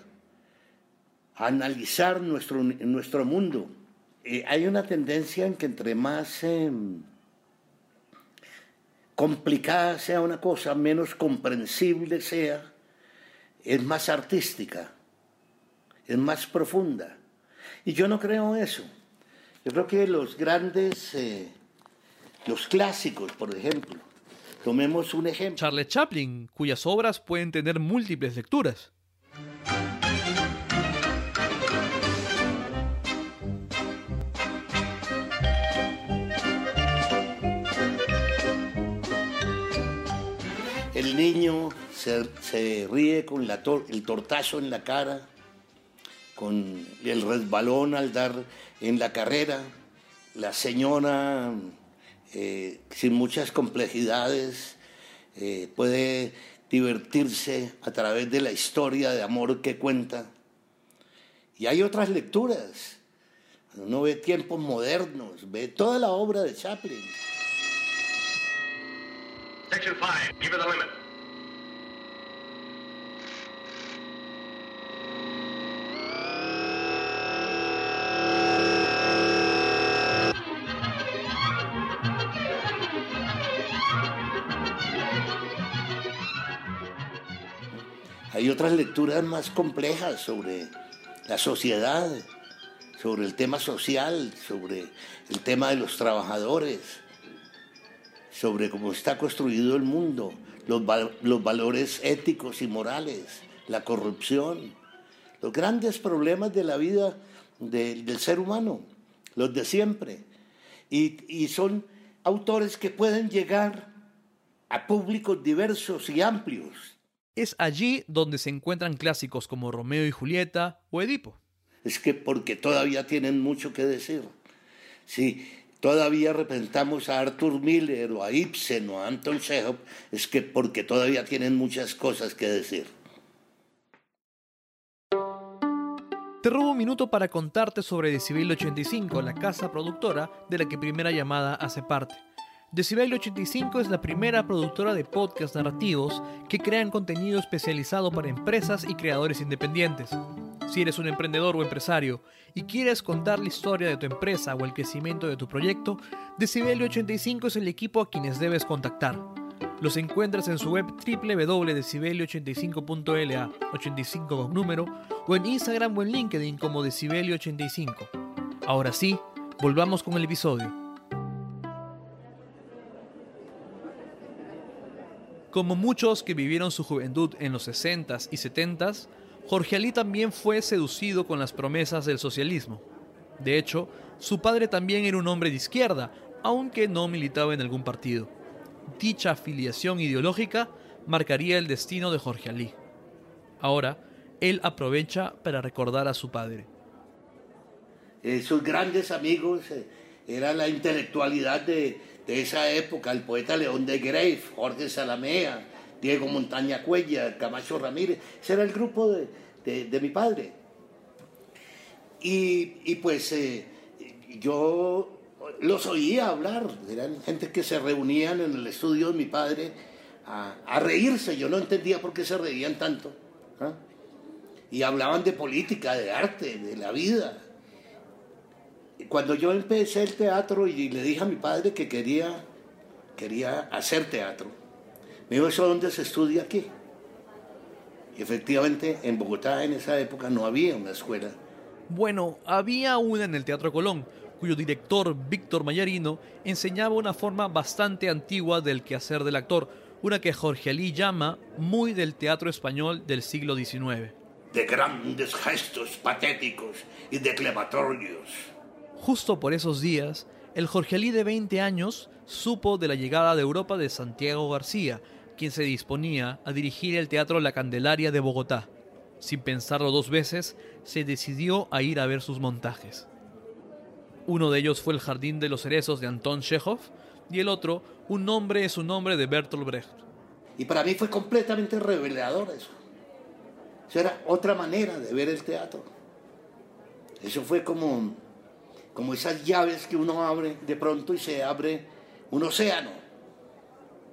a analizar nuestro, nuestro mundo. Hay una tendencia en que entre más em, complicada sea una cosa, menos comprensible sea, es más artística, es más profunda. Y yo no creo eso. Yo creo que los grandes, eh, los clásicos, por ejemplo, tomemos un ejemplo. Charles Chaplin, cuyas obras pueden tener múltiples lecturas. El niño se, ríe con la el tortazo en la cara, con el resbalón al dar en la carrera. La señora, eh, sin muchas complejidades, eh, puede divertirse a través de la historia de amor que cuenta. Y hay otras lecturas. Uno ve tiempos modernos, ve toda la obra de Chaplin. Section 5, give it the limit. Hay otras lecturas más complejas sobre la sociedad, sobre el tema social, sobre el tema de los trabajadores, sobre cómo está construido el mundo, los, valores éticos y morales, la corrupción, los grandes problemas de la vida del ser humano, los de siempre. Y son autores que pueden llegar a públicos diversos y amplios es allí donde se encuentran clásicos como Romeo y Julieta o Edipo. Es que porque todavía tienen mucho que decir. Si todavía representamos a Arthur Miller o a Ibsen o a Anton Chekhov, es que porque todavía tienen muchas cosas que decir. Te robo un minuto para contarte sobre Decibel 85, la casa productora de la que Primera Llamada hace parte. Decibel 85 es la primera productora de podcast narrativos que crean contenido especializado para empresas y creadores independientes. Si eres un emprendedor o empresario y quieres contar la historia de tu empresa o el crecimiento de tu proyecto, Decibel 85 es el equipo a quienes debes contactar. Los encuentras en su web www.decibelio85.la, 85 con número, o en Instagram o en LinkedIn como Decibelio85. Ahora sí, volvamos con el episodio. Como muchos que vivieron su juventud en los 60s y 70s, Jorge Alí también fue seducido con las promesas del socialismo. De hecho, su padre también era un hombre de izquierda, aunque no militaba en algún partido. Dicha afiliación ideológica marcaría el destino de Jorge Alí. Ahora, él aprovecha para recordar a su padre. Sus grandes amigos eh, era la intelectualidad de, de esa época, el poeta León de Grave, Jorge Salamea, Diego Montaña Cuella, Camacho Ramírez, ese era el grupo de, mi padre. Y, pues eh, yo los oía hablar, eran gente que se reunían en el estudio de mi padre a, reírse, yo no entendía por qué se reían tanto. ¿ah? Y hablaban de política, de arte, de la vida cuando yo empecé el teatro y le dije a mi padre que quería, quería hacer teatro, me dijo, ¿eso dónde se estudia aquí? Y efectivamente, en Bogotá en esa época no había una escuela. Bueno, había una en el Teatro Colón, cuyo director, Víctor Mayarino, enseñaba una forma bastante antigua del quehacer del actor, una que Jorge Alí llama muy del teatro español del siglo XIX. De grandes gestos patéticos y declamatorios Justo por esos días, el Jorgelí de 20 años supo de la llegada de Europa de Santiago García, quien se disponía a dirigir el Teatro La Candelaria de Bogotá. Sin pensarlo dos veces, se decidió a ir a ver sus montajes. Uno de ellos fue El Jardín de los Cerezos de Anton Chekhov y el otro, Un nombre es un nombre de Bertolt Brecht. Y para mí fue completamente revelador eso. Eso era otra manera de ver el teatro. Eso fue como, como esas llaves que uno abre de pronto y se abre un océano.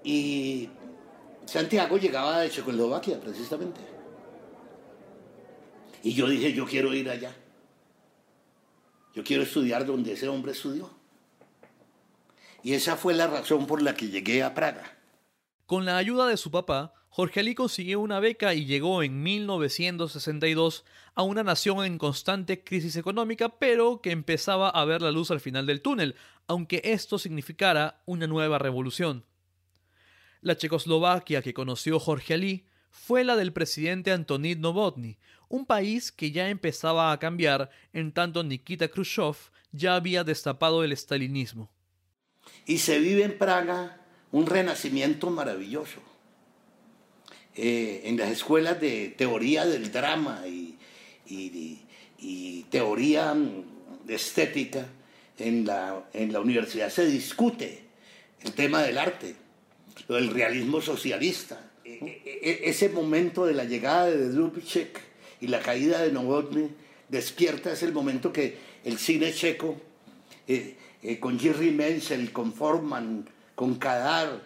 Y Santiago llegaba de Checoslovaquia, precisamente. Y yo dije, yo quiero ir allá. Yo quiero estudiar donde ese hombre estudió. Y esa fue la razón por la que llegué a Praga. Con la ayuda de su papá, Jorge Ali consiguió una beca y llegó en 1962 a una nación en constante crisis económica, pero que empezaba a ver la luz al final del túnel, aunque esto significara una nueva revolución. La Checoslovaquia que conoció Jorge Ali fue la del presidente Antonid Novotny, un país que ya empezaba a cambiar en tanto Nikita Khrushchev ya había destapado el estalinismo. Y se vive en Praga un renacimiento maravilloso. Eh, en las escuelas de teoría del drama y, teoría mm, estética, en la, en la universidad se discute el tema del arte, el realismo socialista. E, e, e, ese momento de la llegada de Dubček y la caída de Novotny despierta, es el momento que el cine checo eh, eh, con Jerry Menzel, con Forman, con Kadar.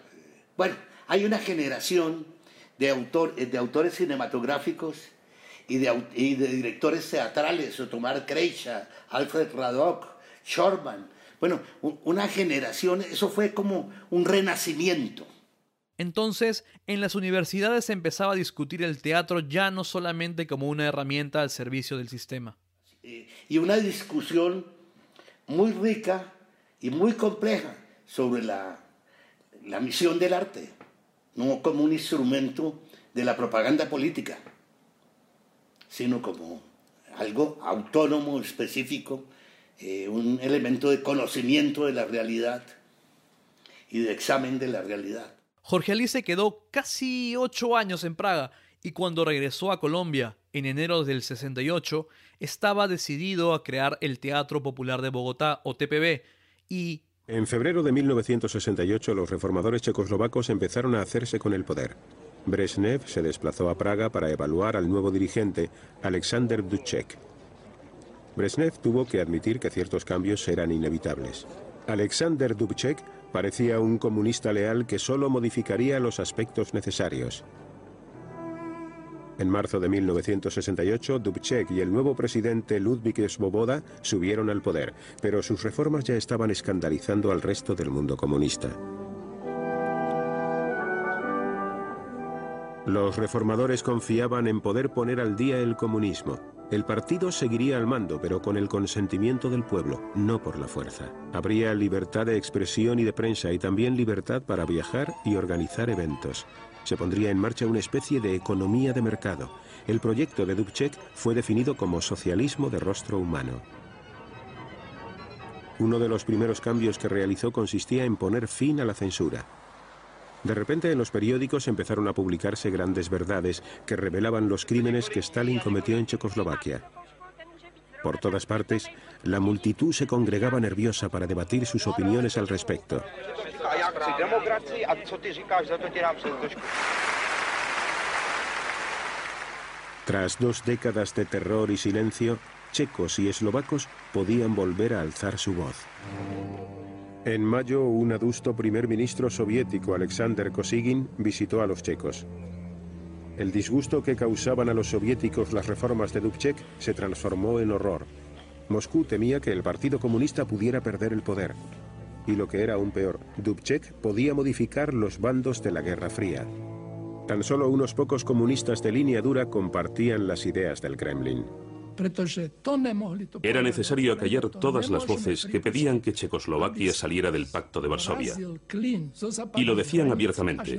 Bueno, hay una generación de, autor, eh, de autores cinematográficos y de, de directores teatrales, Otomar Kreischa, Alfred Radok, Shorman. Bueno, una generación, eso fue como un renacimiento. Entonces, en las universidades se empezaba a discutir el teatro ya no solamente como una herramienta al servicio del sistema. Y una discusión muy rica y muy compleja sobre la, la misión del arte, no como un instrumento de la propaganda política, sino como algo autónomo, específico, eh, un elemento de conocimiento de la realidad y de examen de la realidad. Jorge Ali se quedó casi ocho años en Praga y cuando regresó a Colombia en enero del 68, estaba decidido a crear el Teatro Popular de Bogotá, o TPB, y... En febrero de 1968 los reformadores checoslovacos empezaron a hacerse con el poder. Brezhnev se desplazó a Praga para evaluar al nuevo dirigente, Alexander Dubček. Brezhnev tuvo que admitir que ciertos cambios eran inevitables. Alexander Dubček parecía un comunista leal que solo modificaría los aspectos necesarios. En marzo de 1968, Dubček y el nuevo presidente Ludvík Svoboda subieron al poder, pero sus reformas ya estaban escandalizando al resto del mundo comunista. Los reformadores confiaban en poder poner al día el comunismo. El partido seguiría al mando, pero con el consentimiento del pueblo, no por la fuerza. Habría libertad de expresión y de prensa y también libertad para viajar y organizar eventos se pondría en marcha una especie de economía de mercado. El proyecto de Dubček fue definido como socialismo de rostro humano. Uno de los primeros cambios que realizó consistía en poner fin a la censura. De repente en los periódicos empezaron a publicarse grandes verdades que revelaban los crímenes que Stalin cometió en Checoslovaquia. Por todas partes, la multitud se congregaba nerviosa para debatir sus opiniones al respecto. Tras dos décadas de terror y silencio, checos y eslovacos podían volver a alzar su voz. En mayo, un adusto primer ministro soviético, Alexander Kosygin, visitó a los checos. El disgusto que causaban a los soviéticos las reformas de Dubček se transformó en horror. Moscú temía que el Partido Comunista pudiera perder el poder. Y lo que era aún peor, Dubček podía modificar los bandos de la Guerra Fría. Tan solo unos pocos comunistas de línea dura compartían las ideas del Kremlin. Era necesario acallar todas las voces que pedían que Checoslovaquia saliera del Pacto de Varsovia. Y lo decían abiertamente.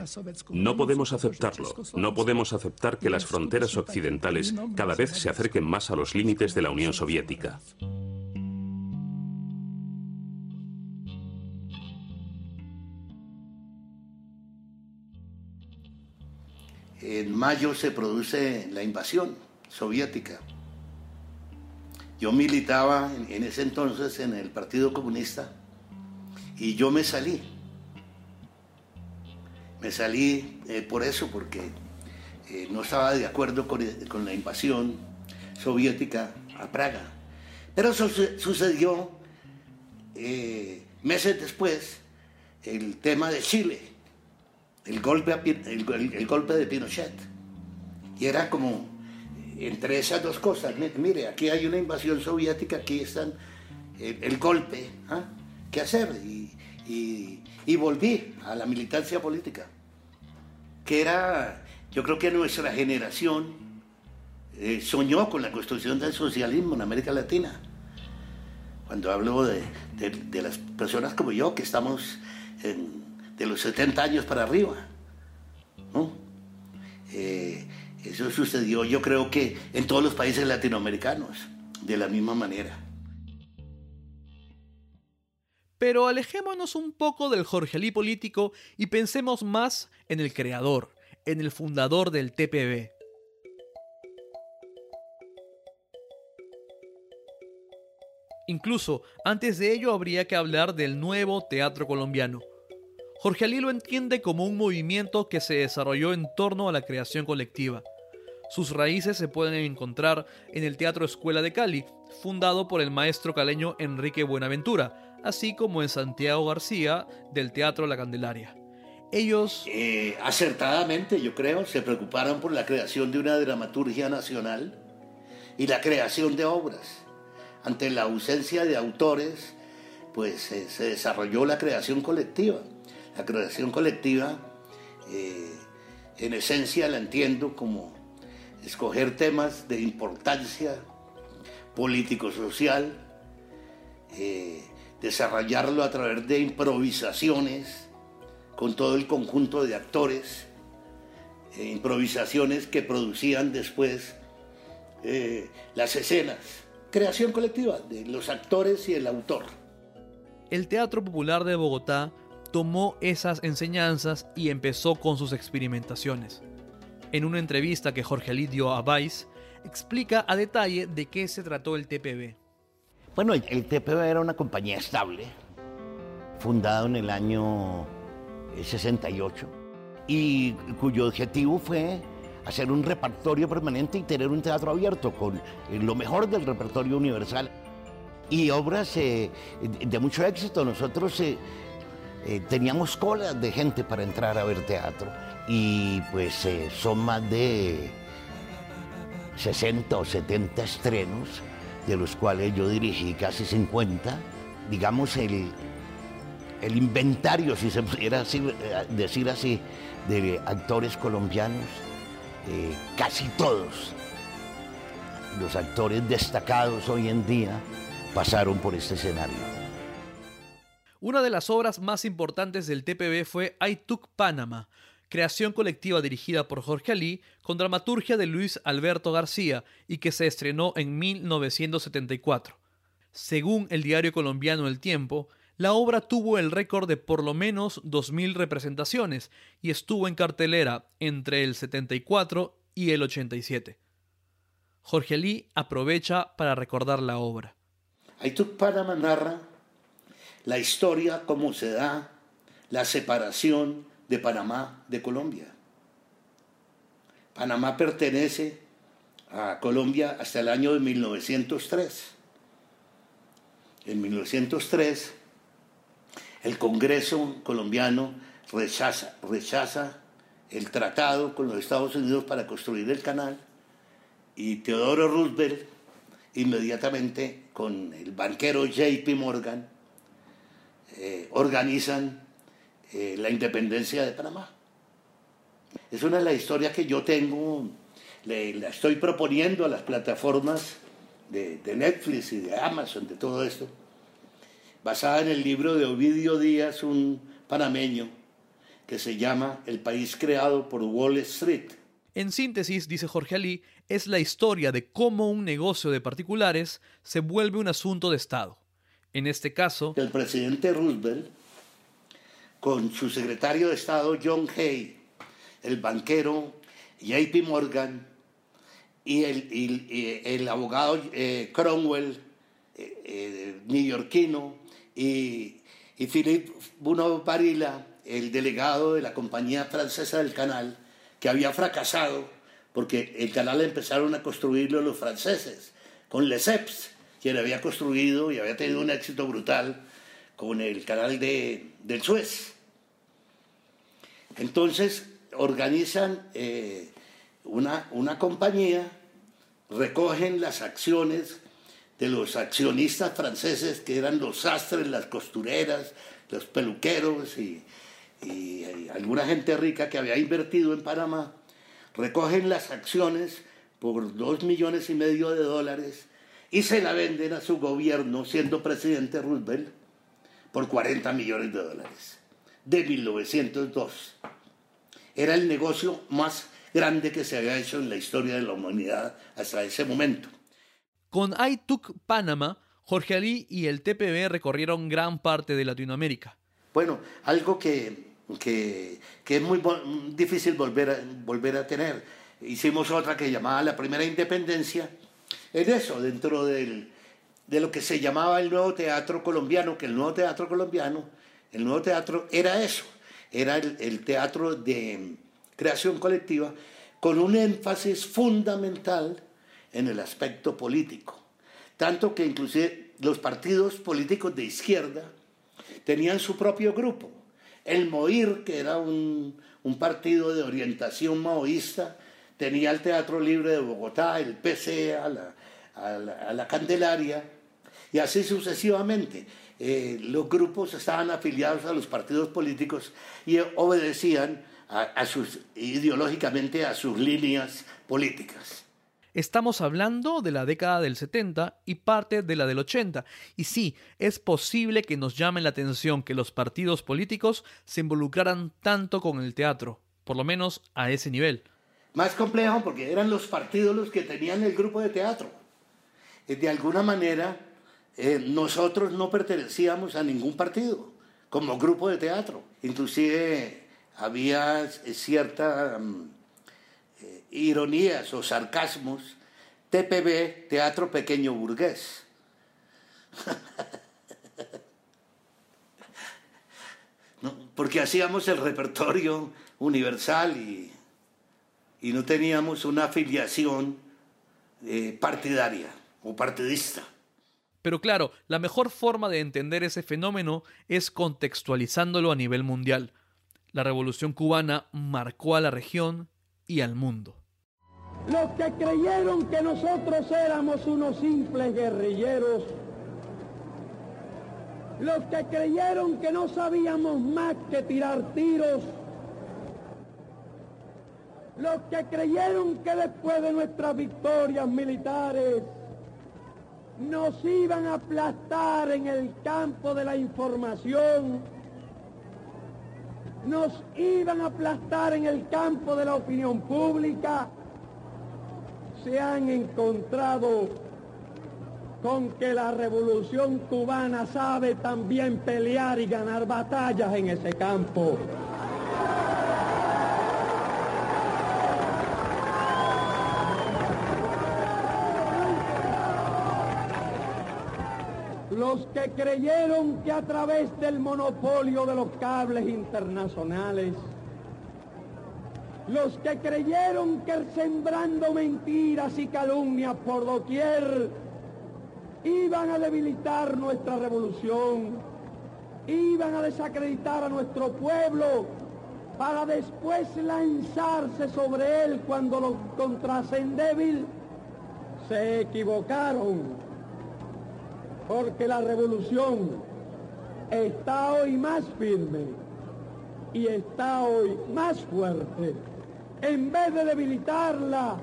No podemos aceptarlo. No podemos aceptar que las fronteras occidentales cada vez se acerquen más a los límites de la Unión Soviética. En mayo se produce la invasión soviética. Yo militaba en, ese entonces en el Partido Comunista y yo me salí. Me salí eh, por eso, porque eh, no estaba de acuerdo con, la invasión soviética a Praga. Pero eso sucedió eh, meses después, el tema de Chile, el golpe, el, golpe de Pinochet. Y era como entre esas dos cosas, mire, aquí hay una invasión soviética, aquí están el, golpe, ¿ah? ¿qué hacer? Y, y, volví a la militancia política, que era, yo creo que nuestra generación eh, soñó con la construcción del socialismo en América Latina. Cuando hablo de, de, las personas como yo, que estamos de los 70 años para arriba, ¿no? Eh, eso sucedió yo creo que en todos los países latinoamericanos, de la misma manera. Pero alejémonos un poco del Jorgelí político y pensemos más en el creador, en el fundador del TPB. Incluso antes de ello habría que hablar del nuevo teatro colombiano. Jorge Alí lo entiende como un movimiento que se desarrolló en torno a la creación colectiva. Sus raíces se pueden encontrar en el Teatro Escuela de Cali, fundado por el maestro caleño Enrique Buenaventura, así como en Santiago García del Teatro La Candelaria. Ellos... Eh, acertadamente, yo creo, se preocuparon por la creación de una dramaturgia nacional y la creación de obras ante la ausencia de autores, pues eh, se desarrolló la creación colectiva. La creación colectiva, eh, en esencia, la entiendo como escoger temas de importancia político-social, eh, desarrollarlo a través de improvisaciones con todo el conjunto de actores, improvisaciones que producían después las escenas creación colectiva de los actores y el autor. El Teatro Popular de Bogotá tomó esas enseñanzas y empezó con sus experimentaciones. En una entrevista que Jorge Ali dio a Vice, explica a detalle de qué se trató el TPB. Bueno, el TPB era una compañía estable, fundada en el año 68, y cuyo objetivo fue hacer un repertorio permanente y tener un teatro abierto con eh, lo mejor del repertorio universal. Y obras eh, de mucho éxito. Nosotros eh, teníamos colas de gente para entrar a ver teatro. Y pues son más de 60 o 70 estrenos, de los cuales yo dirigí casi 50. Digamos, el, el inventario, si se pudiera decir así, de actores colombianos eh, casi todos los actores destacados hoy en día pasaron por este escenario. Una de las obras más importantes del TPB fue I Took Panama, creación colectiva dirigida por Jorge Ali con dramaturgia de Luis Alberto García y que se estrenó en 1974. Según el diario colombiano El Tiempo, la obra tuvo el récord de por lo menos 2.000 representaciones y estuvo en cartelera entre el 74 y el 87. Jorge Lee aprovecha para recordar la obra. Aituk Panama narra la historia, cómo se da la separación de Panamá de Colombia. Panamá pertenece a Colombia hasta el año de 1903. En 1903 el Congreso colombiano rechaza, rechaza el tratado con los Estados Unidos para construir el canal y Teodoro Roosevelt inmediatamente con el banquero JP Morgan eh, organizan eh, la independencia de Panamá. Es una de las historias que yo tengo, le, la estoy proponiendo a las plataformas de, de Netflix y de Amazon, de todo esto basada en el libro de Ovidio Díaz, un panameño, que se llama El país creado por Wall Street. En síntesis, dice Jorge Ali, es la historia de cómo un negocio de particulares se vuelve un asunto de Estado. En este caso, el presidente Roosevelt, con su secretario de Estado John Hay, el banquero JP Morgan y el, abogado eh, Cromwell, eh, eh, neoyorquino, y, Philippe Bunau Barila, el delegado de la compañía francesa del canal, que había fracasado porque el canal empezaron a construirlo los franceses, con Lesseps, quien había construido y había tenido un éxito brutal con el canal de, del Suez. Entonces organizan eh, una, una compañía, recogen las acciones de los accionistas franceses que eran los sastres, las costureras, los peluqueros y, alguna gente rica que había invertido en Panamá, recogen las acciones por dos millones y medio de dólares y se la venden a su gobierno, siendo presidente Roosevelt, por 40 millones de dólares, de 1902. Era el negocio más grande que se había hecho en la historia de la humanidad hasta ese momento. Con iTuc Panama, Jorge Ali y el TPB recorrieron gran parte de Latinoamérica. Bueno, algo que, que, es muy difícil volver a, volver a tener. Hicimos otra que llamaba La Primera Independencia. Es eso, dentro del, de lo que se llamaba el nuevo teatro colombiano, que el nuevo teatro colombiano, el nuevo teatro era eso, era el teatro de creación colectiva con un énfasis fundamental en el aspecto político. Tanto que inclusive los partidos políticos de izquierda tenían su propio grupo. El MOIR, que era un, partido de orientación maoísta, tenía el Teatro Libre de Bogotá, el PC a la, Candelaria, y así sucesivamente. Eh, los grupos estaban afiliados a los partidos políticos y obedecían a, sus, ideológicamente a sus líneas políticas. Estamos hablando de la década del 70 y parte de la del 80. Y sí, es posible que nos llame la atención que los partidos políticos se involucraran tanto con el teatro, por lo menos a ese nivel. Más complejo porque eran los partidos los que tenían el grupo de teatro. Eh, de alguna manera, eh, nosotros no pertenecíamos a ningún partido como grupo de teatro. Inclusive había cierta mm, eh, ironías o sarcasmos. TPB, Teatro Pequeño Burgués. [laughs] porque hacíamos el repertorio universal y, no teníamos una afiliación eh, partidaria o partidista. Pero claro, la mejor forma de entender ese fenómeno es contextualizándolo a nivel mundial. La revolución cubana marcó a la región y al mundo. Los que creyeron que nosotros éramos unos simples guerrilleros, los que creyeron que no sabíamos más que tirar tiros, los que creyeron que después de nuestras victorias militares nos iban a aplastar en el campo de la información, nos iban a aplastar en el campo de la opinión pública, se han encontrado con que la revolución cubana sabe también pelear y ganar batallas en ese campo. Los que creyeron que a través del monopolio de los cables internacionales, los que creyeron que sembrando mentiras y calumnias por doquier iban a debilitar nuestra revolución, iban a desacreditar a nuestro pueblo para después lanzarse sobre él cuando lo encontrasen débil, se equivocaron porque la revolución está hoy más firme y está hoy más fuerte. En vez de debilitarla,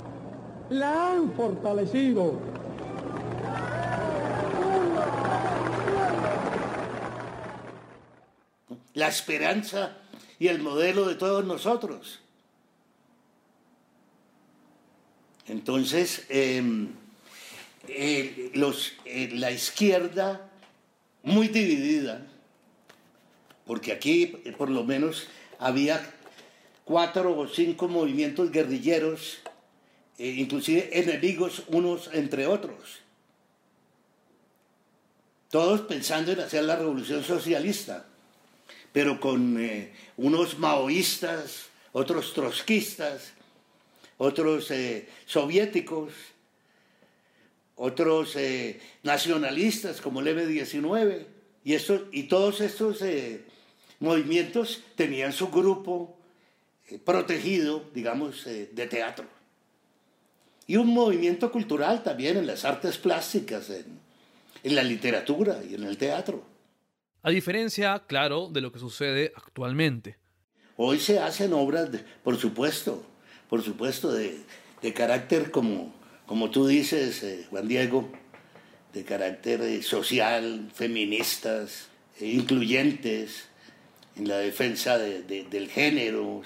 la han fortalecido. La esperanza y el modelo de todos nosotros. Entonces, em, eh, los, eh, la izquierda muy dividida, porque aquí eh, por lo menos había cuatro o cinco movimientos guerrilleros, inclusive enemigos unos entre otros, todos pensando en hacer la revolución socialista, pero con unos maoístas, otros trotskistas, otros soviéticos, otros eh, nacionalistas como el M-19, y, y todos estos eh, movimientos tenían su grupo protegido, digamos, de teatro. Y un movimiento cultural también en las artes plásticas, en, en la literatura y en el teatro. A diferencia, claro, de lo que sucede actualmente. Hoy se hacen obras, por supuesto, por supuesto, de, carácter como, como tú dices, eh, Juan Diego, de carácter eh, social, feministas, eh, incluyentes, en la defensa del género,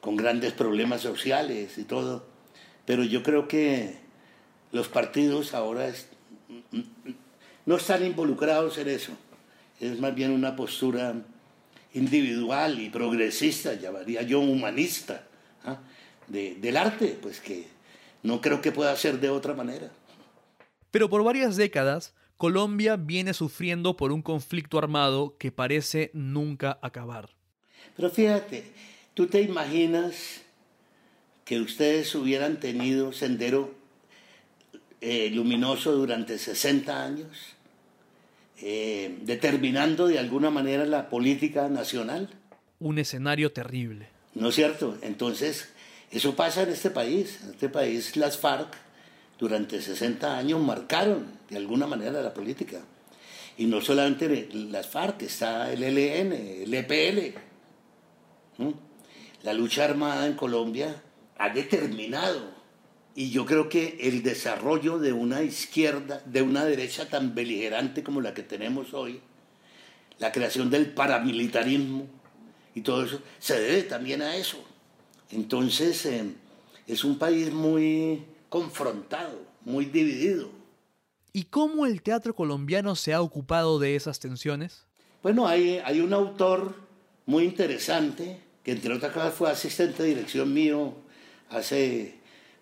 con grandes problemas sociales y todo. Pero yo creo que los partidos ahora no están involucrados en eso es más bien una postura individual y progresista, llamaría yo humanista, ¿ah? del arte, pues que no creo que pueda ser de otra manera. Pero por varias décadas, Colombia viene sufriendo por un conflicto armado que parece nunca acabar. Pero fíjate, ¿tú te imaginas que ustedes hubieran tenido sendero eh, luminoso durante 60 años? Eh, determinando de alguna manera la política nacional. Un escenario terrible. ¿No es cierto? Entonces, eso pasa en este país. En este país las FARC durante 60 años marcaron de alguna manera la política. Y no solamente las FARC, está el ELN, el EPL. La lucha armada en Colombia ha determinado y yo creo que el desarrollo de una izquierda, de una derecha tan beligerante como la que tenemos hoy, la creación del paramilitarismo y todo eso, se debe también a eso. Entonces, eh, es un país muy confrontado, muy dividido. ¿Y cómo el teatro colombiano se ha ocupado de esas tensiones? Bueno, hay, hay un autor muy interesante, que entre otras cosas fue asistente de dirección mío hace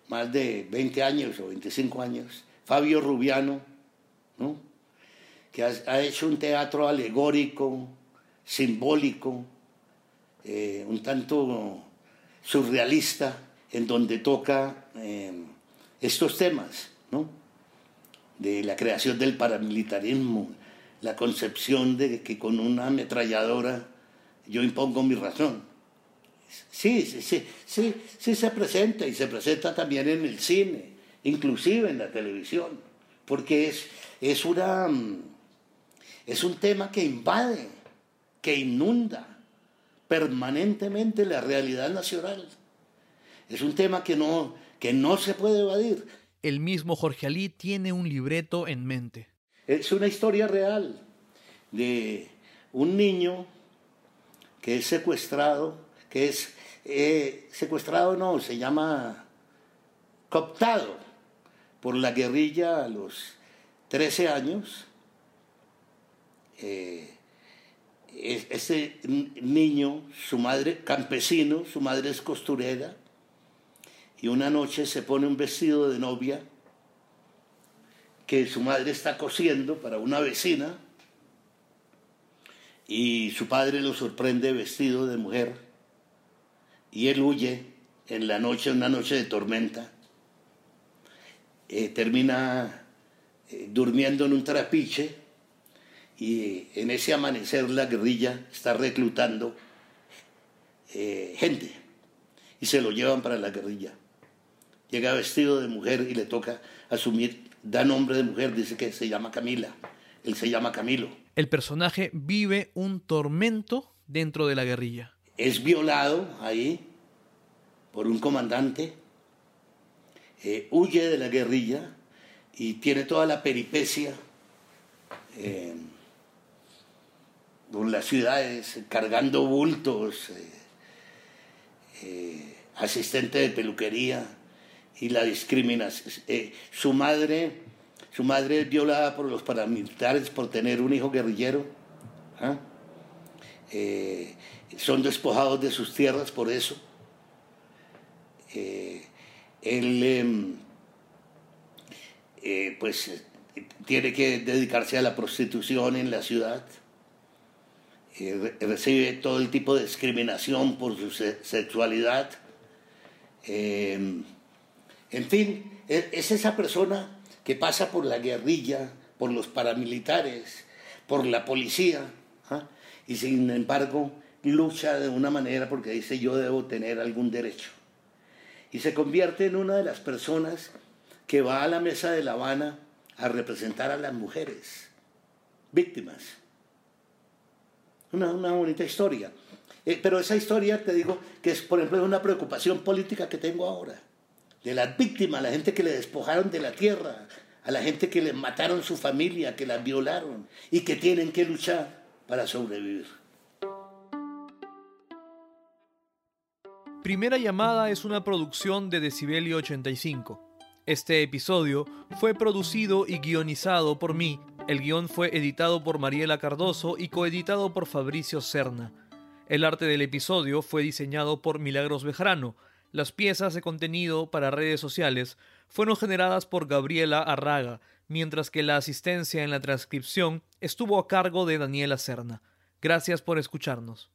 más de 20 años o 25 años, Fabio Rubiano, que ha, hecho un teatro alegórico, simbólico, eh, un tanto surrealista, en donde toca eh, estos temas, de la creación del paramilitarismo, la concepción de que con una ametralladora yo impongo mi razón. Sí, sí, sí, sí, sí se presenta y se presenta también en el cine, inclusive en la televisión, porque es, es, una, mm, es un tema que invade, que inunda permanentemente la realidad nacional. Es un tema que no, que no se puede evadir. El mismo Jorge Alí tiene un libreto en mente. Es una historia real de un niño que es secuestrado que es eh, secuestrado, no, se llama cooptado por la guerrilla a los 13 años. Eh, ese niño, su madre, campesino, su madre es costurera, y una noche se pone un vestido de novia que su madre está cosiendo para una vecina, y su padre lo sorprende vestido de mujer y él huye en la noche, una noche de tormenta. Eh, termina eh, durmiendo en un trapiche y en ese amanecer la guerrilla está reclutando eh, gente y se lo llevan para la guerrilla. Llega vestido de mujer y le toca asumir, da nombre de mujer, dice que se llama Camila, él se llama Camilo. El personaje vive un tormento dentro de la guerrilla es violado ahí por un comandante, eh, huye de la guerrilla y tiene toda la peripecia eh, por las ciudades, cargando bultos, eh, asistente de peluquería y la discriminación. su madre, su madre es violada por los paramilitares por tener un hijo guerrillero. ¿ah? son despojados de sus tierras por eso. Eh, él em, eh, pues tiene que dedicarse a la prostitución en la ciudad. Recibe todo el tipo de discriminación por su sexualidad. Em, en fin, e, es esa persona que pasa por la guerrilla, por los paramilitares, por la policía, ¿ah? y sin embargo lucha de una manera porque dice yo debo tener algún derecho. Y se convierte en una de las personas que va a la mesa de La Habana a representar a las mujeres, víctimas. Una, una bonita historia. Eh, pero esa historia, te digo, que es, por ejemplo, una preocupación política que tengo ahora. De las víctimas, la gente que le despojaron de la tierra, a la gente que le mataron su familia, que las violaron y que tienen que luchar para sobrevivir. Primera llamada es una producción de Decibelio 85. Este episodio fue producido y guionizado por mí. El guion fue editado por Mariela Cardoso y coeditado por Fabricio Serna. El arte del episodio fue diseñado por Milagros Bejarano. Las piezas de contenido para redes sociales fueron generadas por Gabriela Arraga, mientras que la asistencia en la transcripción estuvo a cargo de Daniela Serna. Gracias por escucharnos.